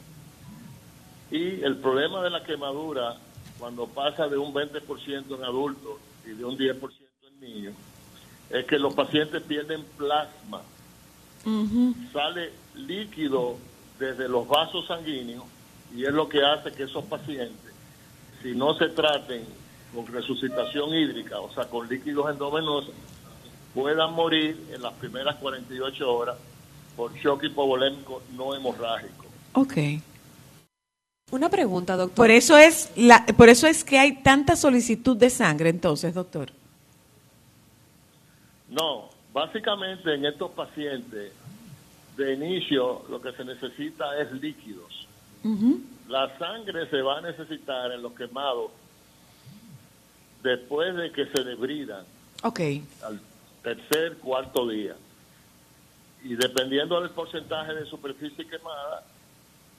Y el problema de la quemadura cuando pasa de un 20% en adultos y de un 10% en niños es que los pacientes pierden plasma, sale líquido desde los vasos sanguíneos y es lo que hace que esos pacientes, si no se traten con resucitación hídrica, o sea, con líquidos endovenosos, puedan morir en las primeras 48 horas por shock hipovolémico no hemorrágico. Ok. Una pregunta, doctor. Por eso es la, por eso es que hay tanta solicitud de sangre, entonces, doctor. No, básicamente en estos pacientes de inicio lo que se necesita es líquidos. La sangre se va a necesitar en los quemados después de que se debridan Ok. al tercer, cuarto día. Y dependiendo del porcentaje de superficie quemada,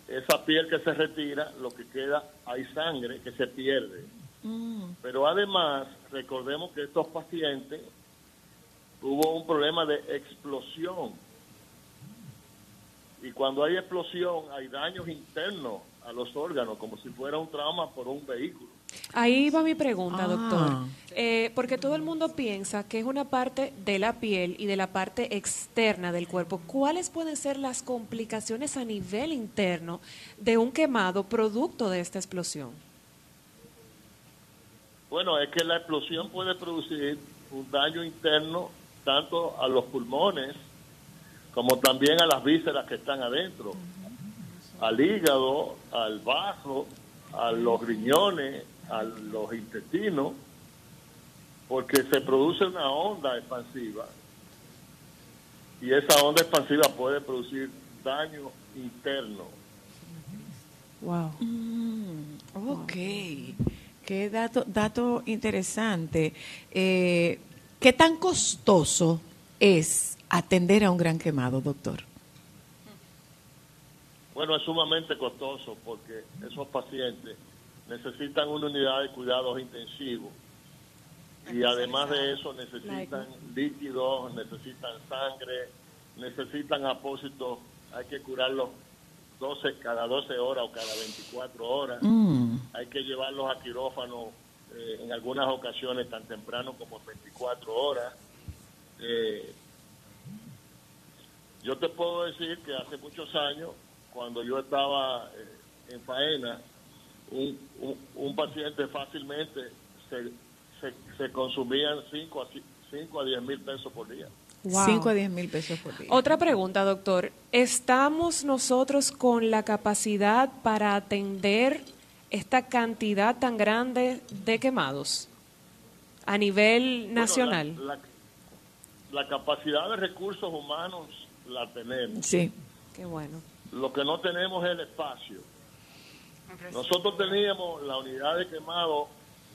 esa piel que se retira, lo que queda, hay sangre que se pierde. Pero además, recordemos que estos pacientes hubo un problema de explosión. Y cuando hay explosión, hay daños internos a los órganos, como si fuera un trauma por un vehículo. Ahí va mi pregunta, Ah. doctor. Eh, porque todo el mundo piensa que es una parte de la piel y de la parte externa del cuerpo. ¿Cuáles pueden ser las complicaciones a nivel interno de un quemado producto de esta explosión? Bueno, es que la explosión puede producir un daño interno tanto a los pulmones como también a las vísceras que están adentro, al hígado, al vaso, a los riñones, a los intestinos, porque se produce una onda expansiva y esa onda expansiva puede producir daño interno. Wow. ok. Qué dato, dato interesante. Eh, ¿Qué tan costoso es atender a un gran quemado, doctor? Bueno, es sumamente costoso porque esos pacientes necesitan una unidad de cuidados intensivos. Y además de eso necesitan líquidos, necesitan sangre, necesitan apósitos, hay que curarlos 12, cada 12 horas o cada 24 horas, Mm. hay que llevarlos a quirófano eh, en algunas ocasiones tan temprano como 24 horas. Eh, yo te puedo decir que hace muchos años, cuando yo estaba eh, en faena, un, un, un paciente fácilmente se, se, se consumían 5 a, 5 a 10 mil pesos por día. Wow. 5 a 10 mil pesos por día. Otra pregunta, doctor. ¿Estamos nosotros con la capacidad para atender esta cantidad tan grande de quemados a nivel Bueno, nacional? la, la- la capacidad de recursos humanos la tenemos. Sí. Qué bueno. Lo que no tenemos es el espacio. Nosotros teníamos la unidad de quemado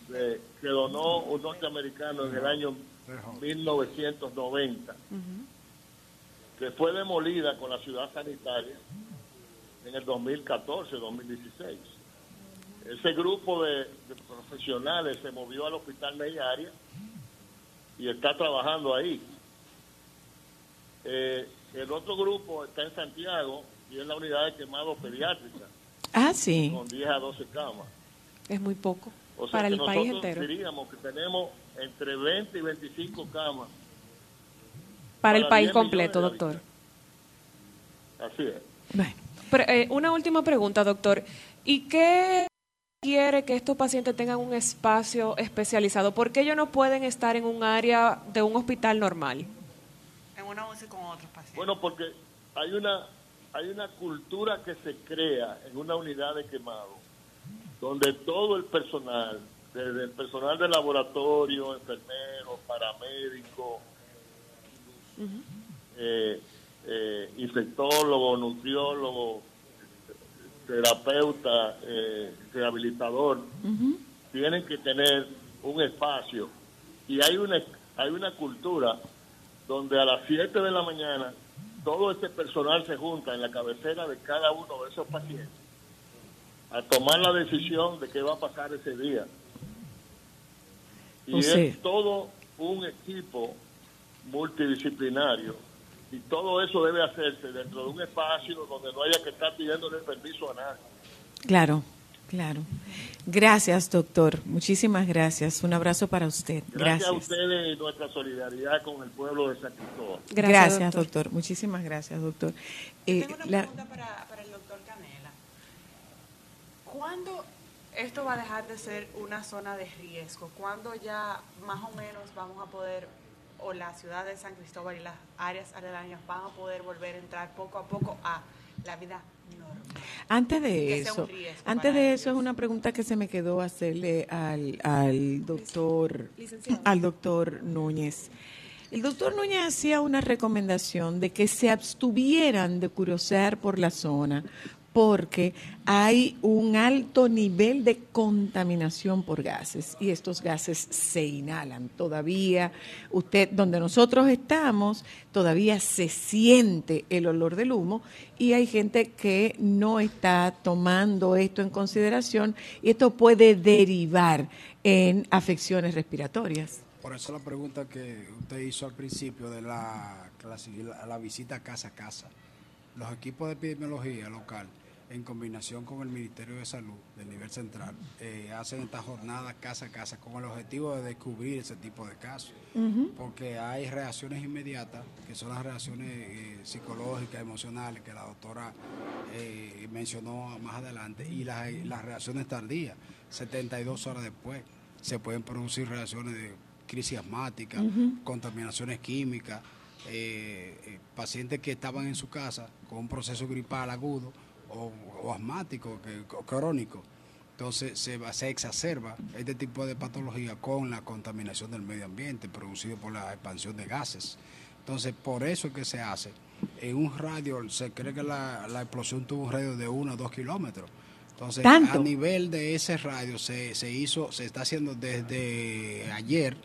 de- que donó un norteamericano en el año 1990, que fue demolida con la ciudad sanitaria en el 2014-2016. Ese grupo de, de profesionales se movió al hospital Mellaria y está trabajando ahí. Eh, el otro grupo está en Santiago y es la unidad de quemado pediátrica, Ah, sí. con 10 a 12 camas. Es muy poco O sea para que el país nosotros entero. diríamos que tenemos entre 20 y 25 camas. Para el país 10 millones completo, doctor. Así es. Bueno, Pero, eh, una última pregunta, doctor. ¿Y qué quiere que estos pacientes tengan un espacio especializado? ¿Por qué ellos no pueden estar en un área de un hospital normal? En una UCI con otros pacientes. Bueno, porque hay una hay una cultura que se crea en una unidad de quemado, donde todo el personal, desde el personal de laboratorio, enfermeros, paramédicos, eh, eh, infectólogo, nutriólogo, terapeuta, eh, rehabilitador, tienen que tener un espacio. Y hay una hay una cultura donde a las 7 de la mañana todo este personal se junta en la cabecera de cada uno de esos pacientes a tomar la decisión de qué va a pasar ese día. Y O es todo un equipo multidisciplinario y todo eso debe hacerse dentro de un espacio donde no haya que estar pidiéndole permiso a nadie. claro, claro. Gracias, doctor. Muchísimas gracias. Un abrazo para usted. Gracias, Gracias. a ustedes y nuestra solidaridad con el pueblo de San Cristóbal. Gracias, doctor. Muchísimas gracias, doctor. Eh, Tengo una la- pregunta para, para el doctor Canela. ¿Cuándo esto va a dejar de ser una zona de riesgo? ¿Cuándo ya más o menos vamos a poder, o la ciudad de San Cristóbal y las áreas aledañas van a poder volver a entrar poco a poco a la vida? Antes de eso, antes de eso es una pregunta que se me quedó hacerle al, al doctor, Licenciado. al doctor Núñez. El doctor Núñez hacía una recomendación de que se abstuvieran de curiosear por la zona porque hay un alto nivel de contaminación por gases y estos gases se inhalan. Todavía, usted, donde nosotros estamos, todavía se siente el olor del humo y hay gente que no está tomando esto en consideración y esto puede derivar en afecciones respiratorias. Por eso la pregunta que usted hizo al principio de la, visita casa a casa. Los equipos de epidemiología local, en combinación con el Ministerio de Salud del nivel central, eh, hacen esta jornada casa a casa con el objetivo de descubrir ese tipo de casos. Porque hay reacciones inmediatas, que son las reacciones eh, psicológicas, emocionales, que la doctora eh, mencionó más adelante, y las, las reacciones tardías, 72 horas después se pueden producir reacciones de crisis asmática, contaminaciones químicas, eh, pacientes que estaban en su casa con un proceso gripal agudo o, o asmático, que, o crónico. Entonces se, va- se exacerba este tipo de patología con la contaminación del medio ambiente producido por la expansión de gases. Entonces por eso es que se hace. En un radio, se cree que la, la explosión tuvo un radio de 1 o 2 kilómetros. Entonces ¿Tanto? a nivel de ese radio se, se hizo, se está haciendo desde ayer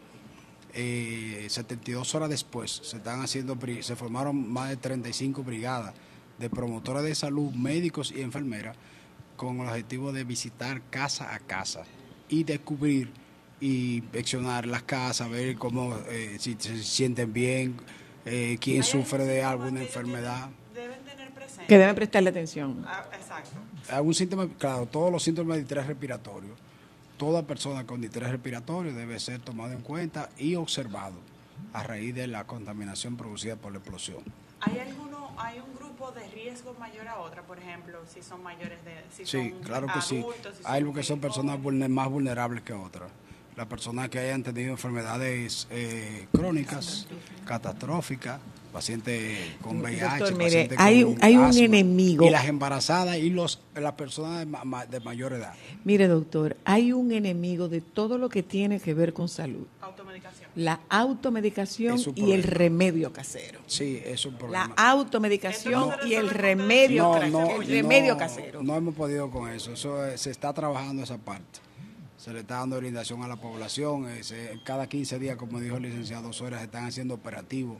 eh, 72 horas después, se están haciendo, se formaron más de 35 brigadas de promotoras de salud, médicos y enfermeras, con el objetivo de visitar casa a casa y descubrir y inspeccionar las casas, ver cómo, eh, si se sienten bien, eh, quién sufre de alguna enfermedad. Deben tener presente. Que deben prestarle atención. Ah, exacto. Algún síntoma, claro, todos los síntomas de distrés respiratorio, toda persona con distrés respiratorio debe ser tomado en cuenta y observado a raíz de la contaminación producida por la explosión. ¿Hay alguno, hay un grupo de riesgo mayor a otra? Por ejemplo, si son mayores de, si Sí, son claro que sí. adultos, si Hay son que son personas vulne- más vulnerables que otras. Las personas que hayan tenido enfermedades eh, crónicas, catastróficas, pacientes con VIH, Doctor, mire, pacientes hay con un- hay un asma, enemigo. Y las embarazadas y los las personas de, ma- de mayor edad. Mire, doctor, hay un enemigo de todo lo que tiene que ver con salud. Automedicación. La automedicación y el remedio casero. Sí, es un La problema. automedicación y el remedio, No, tra- no, el remedio no, casero. No hemos podido con eso. Eso eh, se está trabajando esa parte. Se le está dando orientación a la población. eh, cada 15 días, como dijo el licenciado Soria, se están haciendo operativos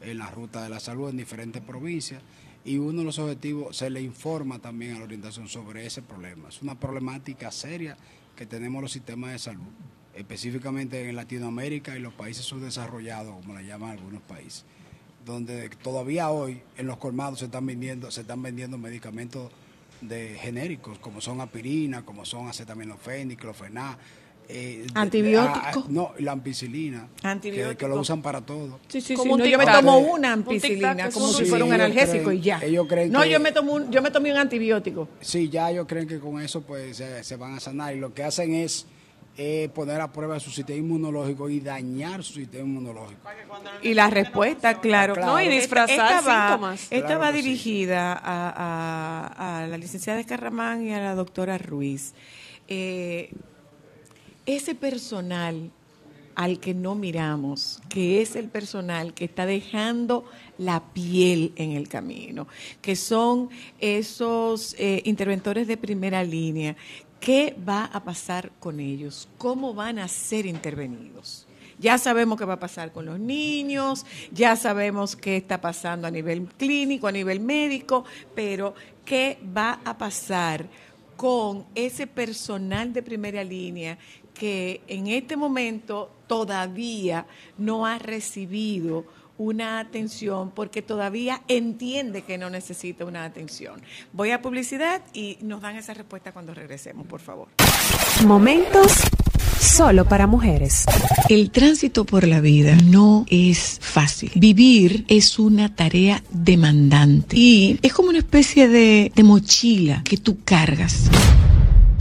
en la ruta de la salud en diferentes provincias. Y uno de los objetivos, se le informa también a la orientación sobre ese problema. Es una problemática seria que tenemos los sistemas de salud, específicamente en Latinoamérica y los países subdesarrollados, como le llaman algunos países donde todavía hoy en los colmados se están vendiendo se están vendiendo medicamentos de genéricos como son aspirina, como son acetaminofén, diclofenac, eh, de- Antibiótico. ah, no, la ampicilina, que, Antibiótico. que lo usan para todo. Sí, sí, Como sí. No, yo me tomo una Un ampicilina como si fuera un analgésico creen- y ya. ellos creen no, que- yo me tomo un, yo me tomé un antibiótico. Sí, ya ellos creen que con eso pues se, se van a sanar y lo que hacen es eh, poner a prueba su sistema inmunológico y dañar su sistema inmunológico. Y la respuesta, claro. Claro. No, y disfrazar esta va, síntomas. esta Claro va sí. dirigida a, a- a la licenciada Escarramán y a la doctora Ruiz. Eh, ese personal al que no miramos, que es el personal que está dejando la piel en el camino, que son esos eh, interventores de primera línea. ¿Qué va a pasar con ellos? ¿Cómo van a ser intervenidos? Ya sabemos qué va a pasar con los niños, ya sabemos qué está pasando a nivel clínico, a nivel médico, pero ¿qué va a pasar con ese personal de primera línea que en este momento todavía no ha recibido una atención porque todavía entiende que no necesita una atención? Voy a publicidad y nos dan esa respuesta cuando regresemos, por favor. Momentos solo para mujeres. El tránsito por la vida no es fácil. Vivir es una tarea demandante y es como una especie de, de mochila que tú cargas.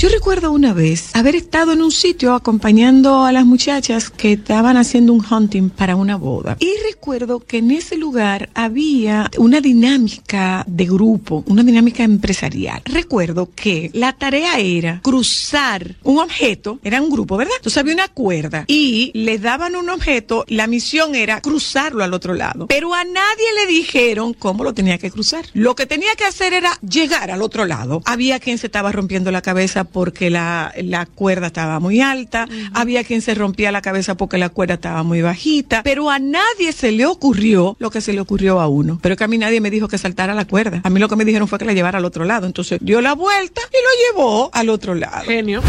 Yo recuerdo una vez haber estado en un sitio acompañando a las muchachas que estaban haciendo un hunting para una boda. Y recuerdo que en ese lugar había una dinámica de grupo, una dinámica empresarial. Recuerdo que la tarea era cruzar un objeto, era un grupo, ¿verdad? Entonces había una cuerda y les daban un objeto, la misión era cruzarlo al otro lado. Pero a nadie le dijeron cómo lo tenía que cruzar. Lo que tenía que hacer era llegar al otro lado. Había quien se estaba rompiendo la cabeza porque la, la cuerda estaba muy alta, había quien se rompía la cabeza porque la cuerda estaba muy bajita, pero a nadie se le ocurrió lo que se le ocurrió a uno. Pero que a mí nadie me dijo que saltara la cuerda. A mí lo que me dijeron fue que la llevara al otro lado. Entonces dio la vuelta y lo llevó al otro lado. Genio.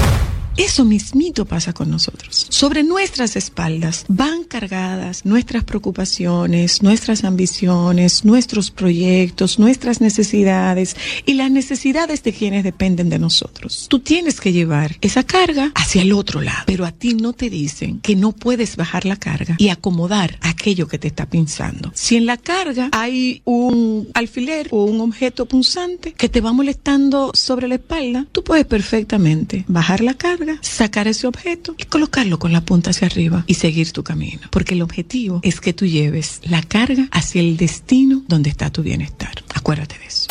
Eso mismito pasa con nosotros. Sobre nuestras espaldas van cargadas nuestras preocupaciones, nuestras ambiciones, nuestros proyectos, nuestras necesidades y las necesidades de quienes dependen de nosotros. Tú tienes que llevar esa carga hacia el otro lado, pero a ti no te dicen que no puedes bajar la carga y acomodar aquello que te está pinzando. Si en la carga hay un alfiler o un objeto punzante que te va molestando sobre la espalda, tú puedes perfectamente bajar la carga carga, sacar ese objeto y colocarlo con la punta hacia arriba y seguir tu camino. Porque el objetivo es que tú lleves la carga hacia el destino donde está tu bienestar. Acuérdate de eso.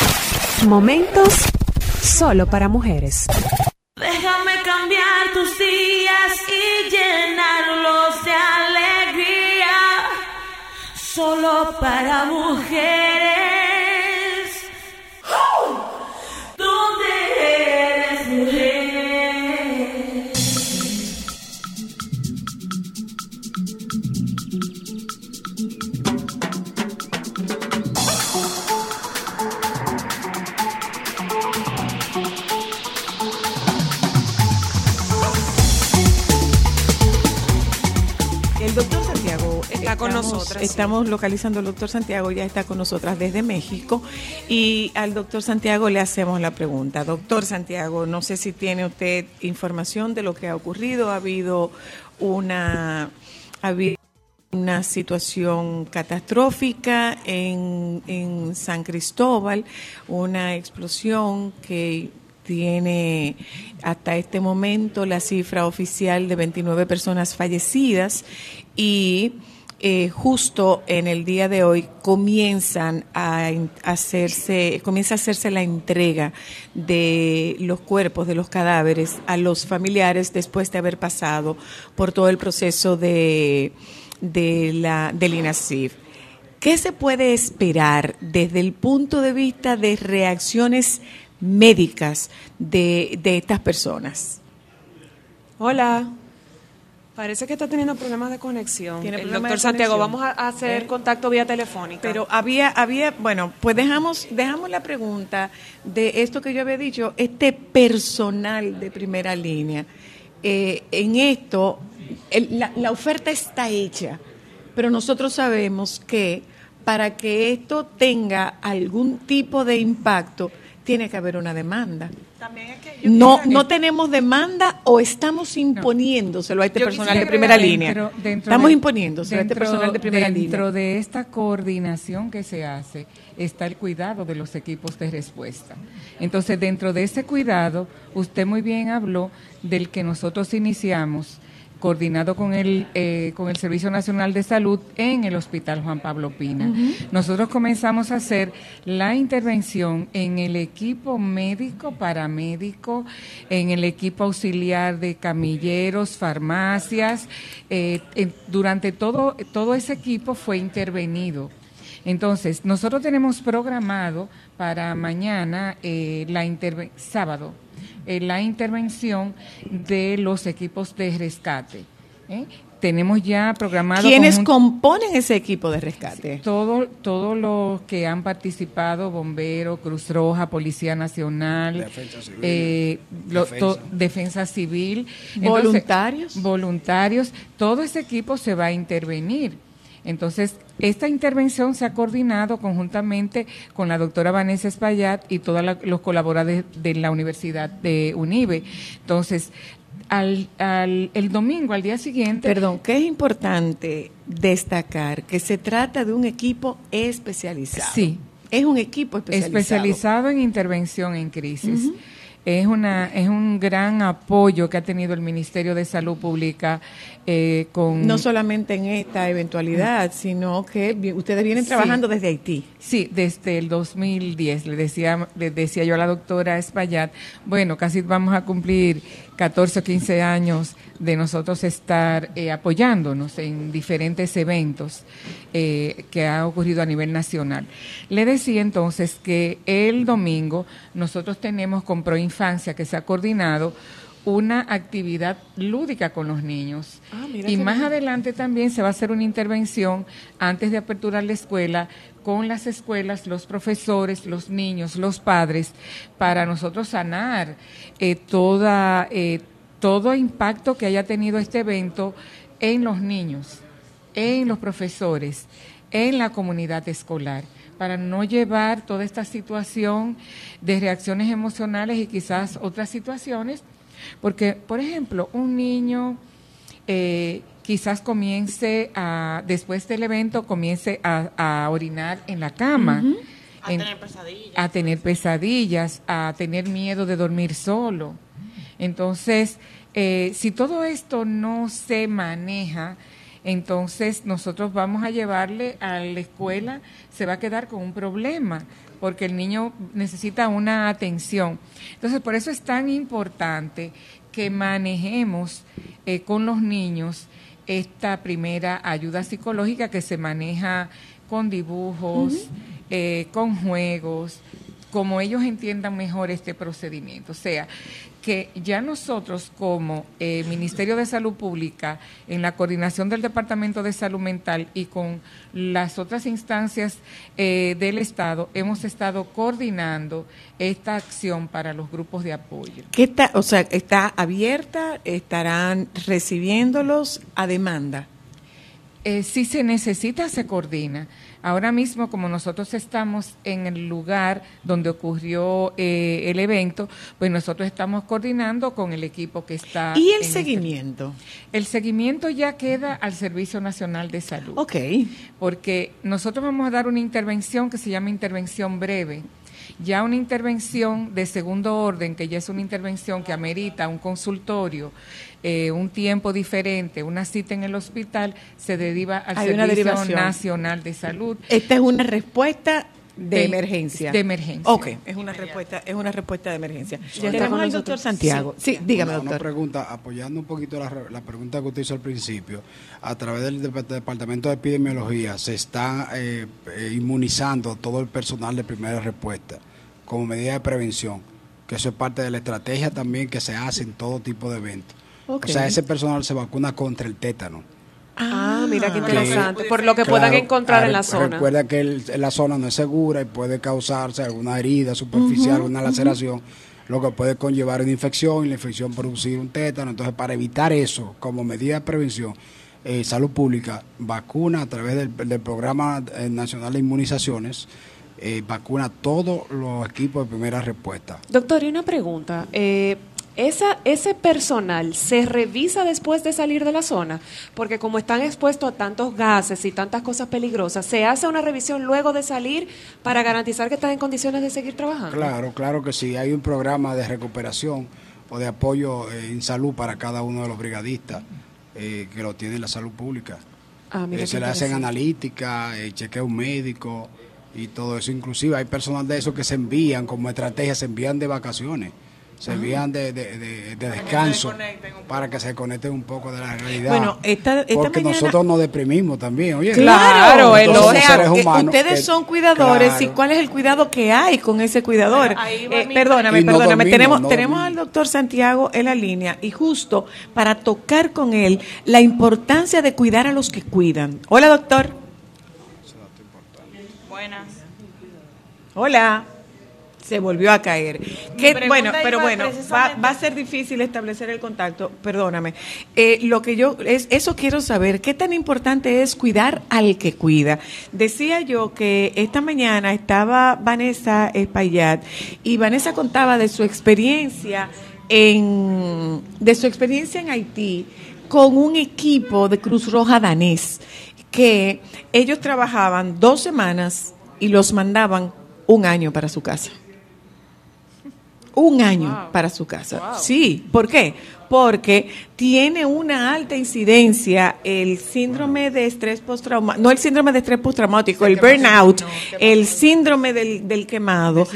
Momentos solo para mujeres. Déjame cambiar tus días y llenarlos de alegría. Solo para mujeres. Está con estamos- nosotras, sí. Estamos localizando al doctor Santiago, ya está con nosotras desde México. Y al doctor Santiago le hacemos la pregunta. Doctor Santiago, no sé si tiene usted información de lo que ha ocurrido. Ha habido una, ha habido una situación catastrófica en, en San Cristóbal, una explosión que tiene hasta este momento la cifra oficial de 29 personas fallecidas y eh, justo en el día de hoy comienzan a hacerse, comienza a hacerse la entrega de los cuerpos, de los cadáveres a los familiares después de haber pasado por todo el proceso de, de la, del INASIF. ¿Qué se puede esperar desde el punto de vista de reacciones médicas de, de estas personas? Hola. Parece que está teniendo problemas de conexión. Tiene el problemas doctor Santiago, vamos a a hacer Eh, contacto vía telefónica. Pero había, había, bueno, pues dejamos, dejamos la pregunta de esto que yo había dicho, este personal de primera línea. Eh, en esto, el- la, la oferta está hecha, pero nosotros sabemos que para que esto tenga algún tipo de impacto, tiene que haber una demanda. También es que yo No, no tenemos demanda o estamos imponiéndoselo a este Yo personal de primera línea. Dentro- estamos de- imponiéndoselo a este personal de primera línea. Dentro de esta coordinación que se hace está el cuidado de los equipos de respuesta. Entonces, dentro de ese cuidado, usted muy bien habló del que nosotros iniciamos coordinado con el, eh, con el Servicio Nacional de Salud en el Hospital Juan Pablo Pina. Nosotros comenzamos a hacer la intervención en el equipo médico, paramédico, en el equipo auxiliar de camilleros, farmacias. eh, durante todo, todo ese equipo fue intervenido. Entonces, nosotros tenemos programado para mañana, eh, la interve- sábado, eh, la intervención de los equipos de rescate. ¿eh? Tenemos ya programado... ¿Quiénes componen ese equipo de rescate? todo, todos los que han participado, bomberos, Cruz Roja, Policía Nacional, Defensa Civil. eh, lo- Defensa. to- defensa Civil, ¿Voluntarios? voluntarios, todo ese equipo se va a intervenir. Entonces, esta intervención se ha coordinado conjuntamente con la doctora Vanessa Espaillat y todos los colaboradores de la Universidad de UNIBE. Entonces, al, al- el domingo, al día siguiente, Perdón, que es importante destacar que se trata de un equipo especializado. Sí. Es un equipo especializado. especializado en intervención en crisis. Es, una, es un gran apoyo que ha tenido el Ministerio de Salud Pública eh, con... No solamente en esta eventualidad, sino que ustedes vienen Sí. trabajando desde Haití. Sí, desde el 2010, le decía, le decía yo a la doctora Espaillat, bueno, casi vamos a cumplir 14 o 15 años de nosotros estar eh, apoyándonos en diferentes eventos eh, que ha ocurrido a nivel nacional. Le decía entonces que el domingo nosotros tenemos con Proinfancia, que se ha coordinado, una actividad lúdica con los niños. Ah, y más bien. adelante también se va a hacer una intervención antes de aperturar la escuela con las escuelas, los profesores, los niños, los padres, para nosotros sanar eh, toda, eh, todo impacto que haya tenido este evento en los niños, en los profesores, en la comunidad escolar para no llevar toda esta situación de reacciones emocionales y quizás otras situaciones, porque, por ejemplo, un niño eh, quizás comience a, después del evento, comience a, a orinar en la cama. A en- tener pesadillas. a tener pesadillas, a tener miedo de dormir solo. Entonces, eh, si todo esto no se maneja, entonces nosotros vamos a llevarle a la escuela, se va a quedar con un problema, porque el niño necesita una atención. Entonces, por eso es tan importante que manejemos eh, con los niños esta primera ayuda psicológica que se maneja con dibujos, eh, con juegos, como ellos entiendan mejor este procedimiento. O sea, que ya nosotros como eh, Ministerio de Salud Pública, en la coordinación del Departamento de Salud Mental y con las otras instancias eh, del Estado, hemos estado coordinando esta acción para los grupos de apoyo. ¿Qué está, o sea, está abierta? ¿Estarán recibiéndolos a demanda? Eh, si se necesita, se coordina. Ahora mismo, como nosotros estamos en el lugar donde ocurrió eh, el evento, pues nosotros estamos coordinando con el equipo que está. ¿Y el este- seguimiento? El seguimiento ya queda al Servicio Nacional de Salud. Ok. Porque nosotros vamos a dar una intervención que se llama intervención breve. Ya una intervención de segundo orden, que ya es una intervención que amerita un consultorio, eh, un tiempo diferente, una cita en el hospital, se deriva al Hay una Servicio. Nacional de Salud. Esta es una respuesta de, De- emergencia. de emergencia. Ok, es una respuesta, es una respuesta de emergencia. está Tenemos con al doctor Santiago. Sí, dígame, Una- Una doctor. pregunta, apoyando un poquito la, re- la pregunta que usted hizo al principio, a través del Dep- Departamento de Epidemiología se está eh, eh, inmunizando todo el personal de primera respuesta como medida de prevención, que eso es parte de la estrategia también que se hace en todo tipo de eventos. O sea, ese personal se vacuna contra el tétano. Ah, mira qué Que- interesante. Por lo que puedan encontrar en la zona. Recuerda que el- la zona no es segura y puede causarse alguna herida superficial, una laceración, lo que puede conllevar una infección y la infección producir un tétano. Entonces, para evitar eso, como medida de prevención, eh, Salud Pública vacuna a través del, del Programa eh, Nacional de Inmunizaciones, eh, vacuna a todos los equipos de primera respuesta. Doctor, y una pregunta. Eh, esa, ¿Ese personal se revisa después de salir de la zona? Porque como están expuestos a tantos gases y tantas cosas peligrosas, ¿se hace una revisión luego de salir para garantizar que están en condiciones de seguir trabajando? Claro, claro que sí. Hay un programa de recuperación o de apoyo eh, en salud para cada uno de los brigadistas eh, que lo tiene la salud pública. Ah, Eh, se le hacen analítica, eh, chequeo médico y todo eso. Inclusive hay personal de esos que se envían como estrategia, se envían de vacaciones, se envían de, de- de- de descanso para que se conecten un poco de la realidad. Bueno, esta- esta Porque mañana- nosotros nos deprimimos también, oye. Claro, el- Nosotros o sea, humanos ustedes que- son cuidadores y Claro. cuál es el cuidado que hay con ese cuidador. ahí va Eh, perdóname, no perdóname, dormimos, tenemos, no tenemos al doctor Santiago en la línea y justo para tocar con él la importancia de cuidar a los que cuidan. Hola, doctor. Buenas. Hola. Se volvió a caer. ¿Qué- pregunta bueno, pero bueno, va, va a ser difícil establecer el contacto. Perdóname. Eh, lo que yo es eso quiero saber. ¿Qué tan importante es cuidar al que cuida? Decía yo que esta mañana estaba Vanessa Espaillat y Vanessa contaba de su experiencia en de su experiencia en Haití con un equipo de Cruz Roja danés que ellos trabajaban dos semanas y los mandaban un año para su casa. Un año para su casa. Sí, ¿por qué? Porque tiene una alta incidencia el síndrome de estrés postraumático, no el síndrome de estrés postraumático, el burnout, el síndrome del, del quemado,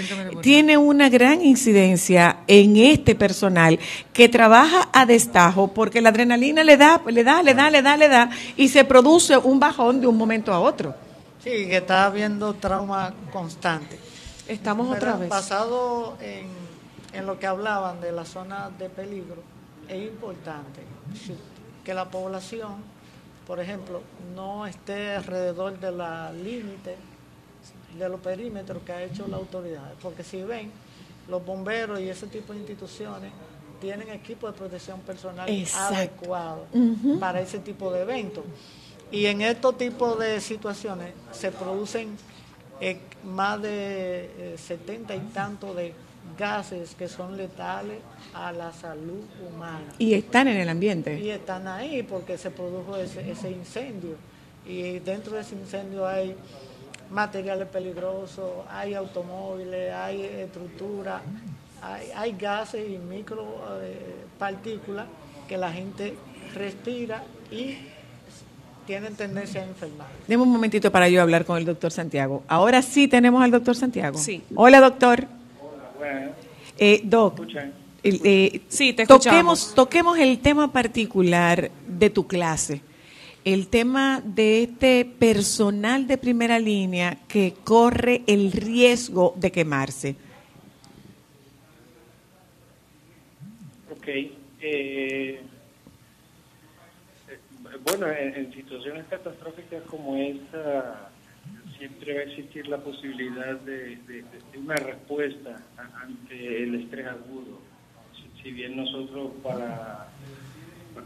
tiene una gran incidencia en este personal que trabaja a destajo porque la adrenalina le da, le da, le da, le da, le da y se produce un bajón de un momento a otro. Sí, que está habiendo trauma constante. Estamos otra vez. Basado en, en lo que hablaban de la zona de peligro, es importante que la población, por ejemplo, no esté alrededor de la límite de los perímetros que ha hecho la autoridad. Porque si ven, los bomberos y ese tipo de instituciones tienen equipos de protección personal Exacto. adecuados Ujú. para ese tipo de eventos. Y en estos tipos de situaciones se producen eh, más de eh, 70 y tanto de gases que son letales a la salud humana. Y están en el ambiente. Y están ahí porque se produjo ese, ese incendio. Y dentro de ese incendio hay materiales peligrosos, hay automóviles, hay estructura, hay, hay gases y micropartículas que la gente respira y tienen tendencia a enfermar. Deme un momentito para yo hablar con el doctor Santiago. Ahora sí tenemos al doctor Santiago. Sí. Hola, doctor. Bueno, Eh, doc, eh, Sí, te toquemos, escuchamos. toquemos el tema particular de tu clase. El tema de este personal de primera línea que corre el riesgo de quemarse. Ok. eh, bueno, en, en situaciones catastróficas como esta, siempre va a existir la posibilidad de, de- una respuesta ante el estrés agudo. Si, bien nosotros para,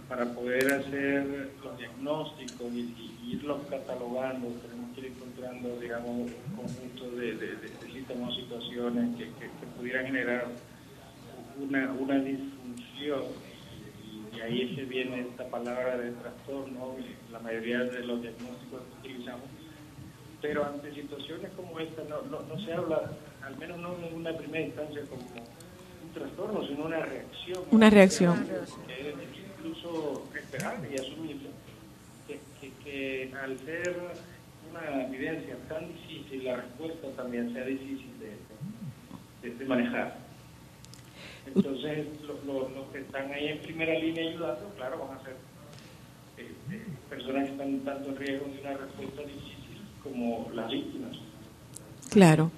para poder hacer los diagnósticos y, irlos catalogando, tenemos que ir encontrando, digamos, un conjunto de, de- síntomas o situaciones que, que- pudieran generar una, una disfunción y ahí que viene esta palabra de trastorno la mayoría de los diagnósticos que utilizamos pero ante situaciones como esta no, no, no se habla al menos no en una primera instancia como un trastorno sino una reacción Una reacción. que es incluso esperable y asumible que, que, que al ser una evidencia tan difícil la respuesta también sea difícil de, de- de manejar entonces, lo- lo- los que están ahí en primera línea ayudando, claro, van a ser eh, eh, personas que están tanto en riesgo de una respuesta difícil como las víctimas. Claro.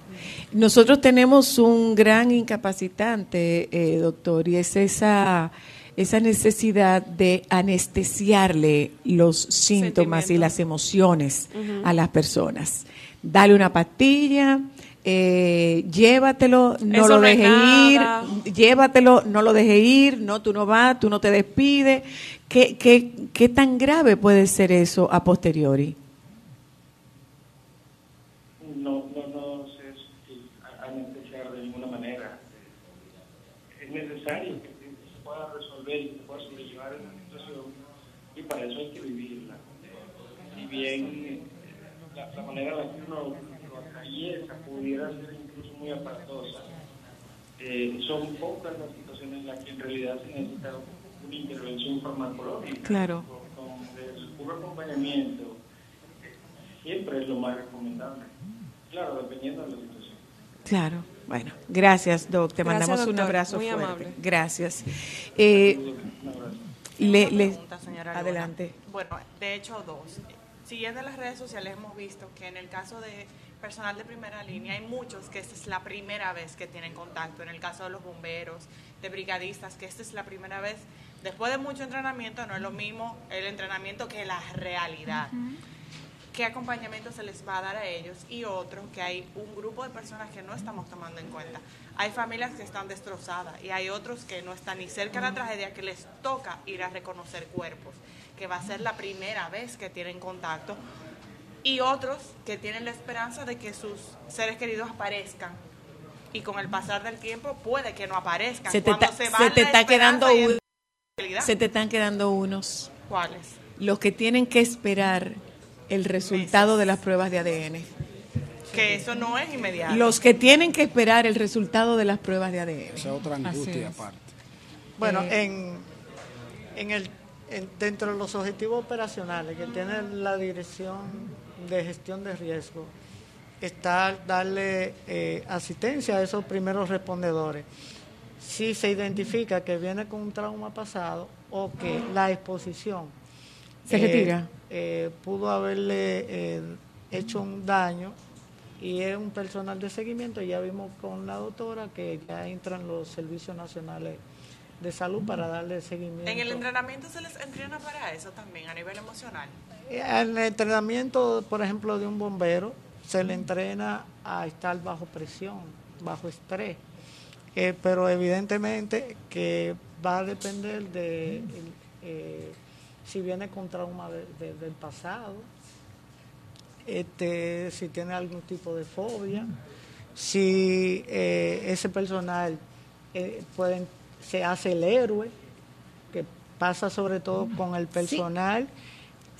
Nosotros tenemos un gran incapacitante, eh, doctor, y es esa, esa necesidad de anestesiarle los síntomas y las emociones a las personas. Dale una pastilla, eh, llévatelo, no Eso lo no nada. ir, llévatelo, no lo dejes ir, no, tú no vas, tú no te despides. ¿Qué, qué, qué tan grave puede ser eso a posteriori? No, no, no se es- a- anestesiar de ninguna manera. Es necesario que, se pueda resolver y se pueda sobrellevar esa situación y para eso hay que vivirla. Si bien eh, la, la manera en la que uno lo atraviesa pudiera ser incluso muy aparatosa, eh, son pocas las situaciones en las que en realidad se necesita una intervención farmacológica. Claro. Con, con el puro acompañamiento eh, siempre es lo más recomendable. Claro, dependiendo de la situación. Claro. Bueno, gracias, Doc. Te Gracias, mandamos un abrazo Muy fuerte. amable. Gracias. Eh, Un abrazo. le, pregunta, señora Luna. adelante. Bueno, de hecho, dos. Siguiendo las redes sociales hemos visto que en el caso de personal de primera línea hay muchos que esta es la primera vez que tienen contacto. En el caso de los bomberos, de brigadistas, que esta es la primera vez. Después de mucho entrenamiento, no es lo mismo el entrenamiento que la realidad. ¿Qué acompañamiento se les va a dar a ellos? Y otro, que hay un grupo de personas que no estamos tomando en cuenta. Hay familias que están destrozadas y hay otros que no están ni cerca de la tragedia, que les toca ir a reconocer cuerpos, que va a ser la primera vez que tienen contacto. Y otros que tienen la esperanza de que sus seres queridos aparezcan. Y con el pasar del tiempo puede que no aparezcan. Se te, Cuando ta- se va se te está quedando un- se te están quedando unos. ¿Cuáles? Los que tienen que esperar el resultado de las pruebas de ADN. Que eso no es inmediato. Los que tienen que esperar el resultado de las pruebas de ADN. Esa es otra angustia es. aparte. Bueno, Eh, en, en el, en- dentro de los objetivos operacionales que tiene la Dirección de Gestión de Riesgo, está darle eh, asistencia a esos primeros respondedores. Si se identifica que viene con un trauma pasado o que la exposición Se retira. eh, pudo haberle eh, hecho un daño y es un personal de seguimiento. Ya vimos con la doctora que ya entran los servicios nacionales de salud para darle seguimiento. En el entrenamiento se les entrena para eso también, a nivel emocional. Eh, En el entrenamiento, por ejemplo, de un bombero, se le entrena a estar bajo presión, bajo estrés. Eh, pero evidentemente que va a depender de eh, si viene con trauma de- de- del pasado, este, si tiene algún tipo de fobia, si eh, ese personal eh, pueden- se hace el héroe, que pasa sobre todo con el personal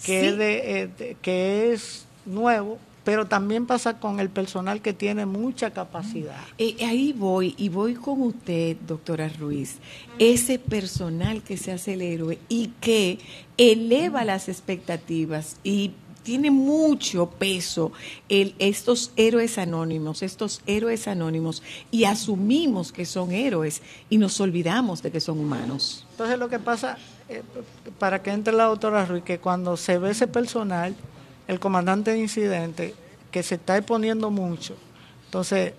que, Sí. es de- eh, de- que es nuevo pero también pasa con el personal que tiene mucha capacidad. Eh, ahí voy, y voy con usted, doctora Ruiz, ese personal que se hace el héroe y que eleva las expectativas y tiene mucho peso el, estos héroes anónimos, estos héroes anónimos, y asumimos que son héroes y nos olvidamos de que son humanos. Entonces lo que pasa, eh, para que entre la doctora Ruiz, que cuando se ve ese personal, el comandante de incidente, que se está exponiendo mucho, entonces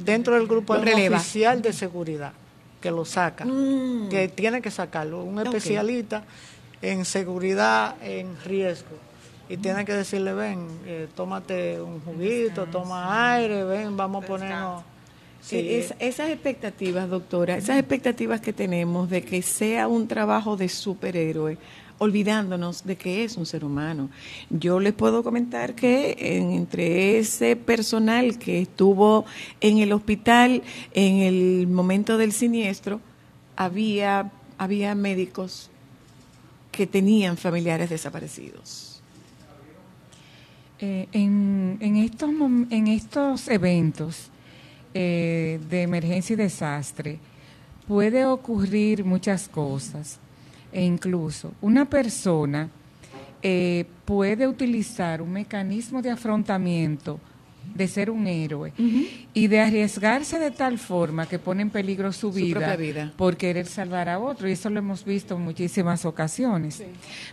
dentro del grupo hay un oficial de seguridad que lo saca, Mm. que tiene que sacarlo, un especialista en seguridad en riesgo. Y tiene que decirle, ven, eh, tómate un juguito, toma aire, ven, vamos a ponernos... Sí, es- esas expectativas, doctora, esas expectativas que tenemos de que sea un trabajo de superhéroe, olvidándonos de que es un ser humano. Yo les puedo comentar que en- entre ese personal que estuvo en el hospital en el momento del siniestro, había, había médicos que tenían familiares desaparecidos. Eh, en, en, estos, en estos eventos eh, de emergencia y desastre puede ocurrir muchas cosas e incluso una persona eh, puede utilizar un mecanismo de afrontamiento de ser un héroe y de arriesgarse de tal forma que pone en peligro su, Su vida, propia vida. por querer salvar a otro y eso lo hemos visto en muchísimas ocasiones.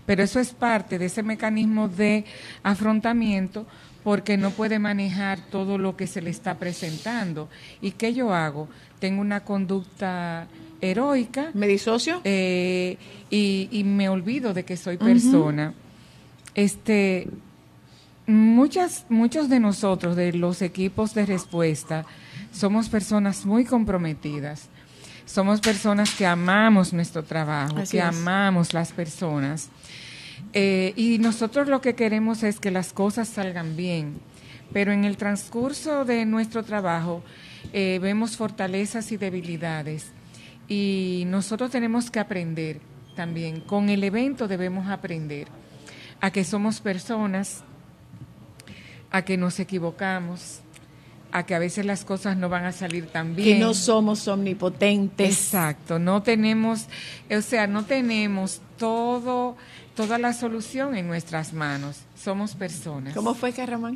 Pero eso es parte de ese mecanismo de afrontamiento porque no puede manejar todo lo que se le está presentando. ¿Y qué yo hago? Tengo una conducta heroica. ¿Me disocio? eh, y, y me olvido de que soy persona. Este, muchas, muchos de nosotros, de los equipos de respuesta, somos personas muy comprometidas. Somos personas que amamos nuestro trabajo, Así que es. amamos las personas. Eh, y nosotros lo que queremos es que las cosas salgan bien. Pero en el transcurso de nuestro trabajo eh, vemos fortalezas y debilidades. Y nosotros tenemos que aprender también. Con el evento debemos aprender a que somos personas, a que nos equivocamos, a que a veces las cosas no van a salir tan bien. Que no somos omnipotentes. Exacto, no tenemos, o sea, no tenemos todo, toda la solución en nuestras manos. Somos personas. ¿Cómo fue, Carramán?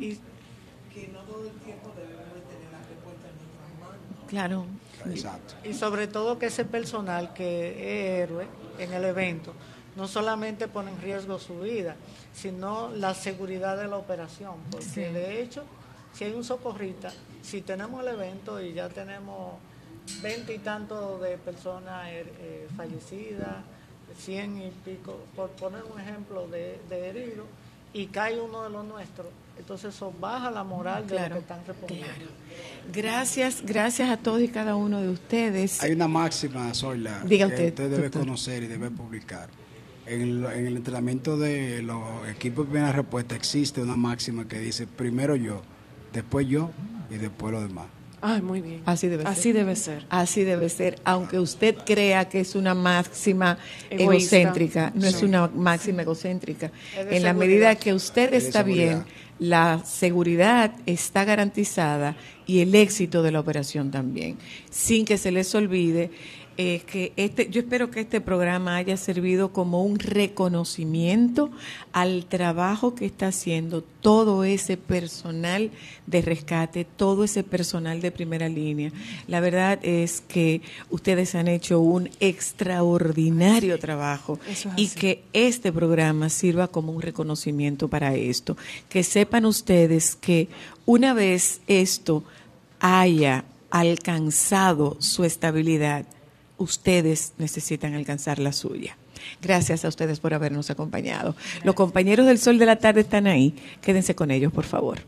Claro. Exacto. Y sobre todo que ese personal que es héroe en el evento no solamente pone en riesgo su vida, sino la seguridad de la operación. Porque Sí. de hecho, si hay un socorrista, si tenemos el evento y ya tenemos veinte y tantos de personas eh, eh, fallecidas, cien y pico, por poner un ejemplo de, de heridos, y cae uno de los nuestros, entonces eso baja la moral de Claro, los que están respondiendo. Gracias, gracias a todos y cada uno de ustedes. Hay una máxima, Zoila, Diga que usted, usted debe doctor. conocer y debe publicar. En el, en el entrenamiento de los equipos de primera respuesta existe una máxima que dice primero yo, después yo y después lo demás. Ay, muy bien. Así debe ser. Así debe ser. Así debe ser, aunque usted crea que es una máxima Egoísta. egocéntrica, no es una máxima egocéntrica. En la medida que usted está bien. La seguridad está garantizada y el éxito de la operación también. Sin que se les olvide eh, que este, yo espero que este programa haya servido como un reconocimiento al trabajo que está haciendo todo ese personal de rescate, todo ese personal de primera línea. La verdad es que ustedes han hecho un extraordinario trabajo es y que este programa sirva como un reconocimiento para esto. Que sepan ustedes que una vez esto haya alcanzado su estabilidad, ustedes necesitan alcanzar la suya. Gracias a ustedes por habernos acompañado. Los compañeros del Sol de la Tarde están ahí. Quédense con ellos, por favor.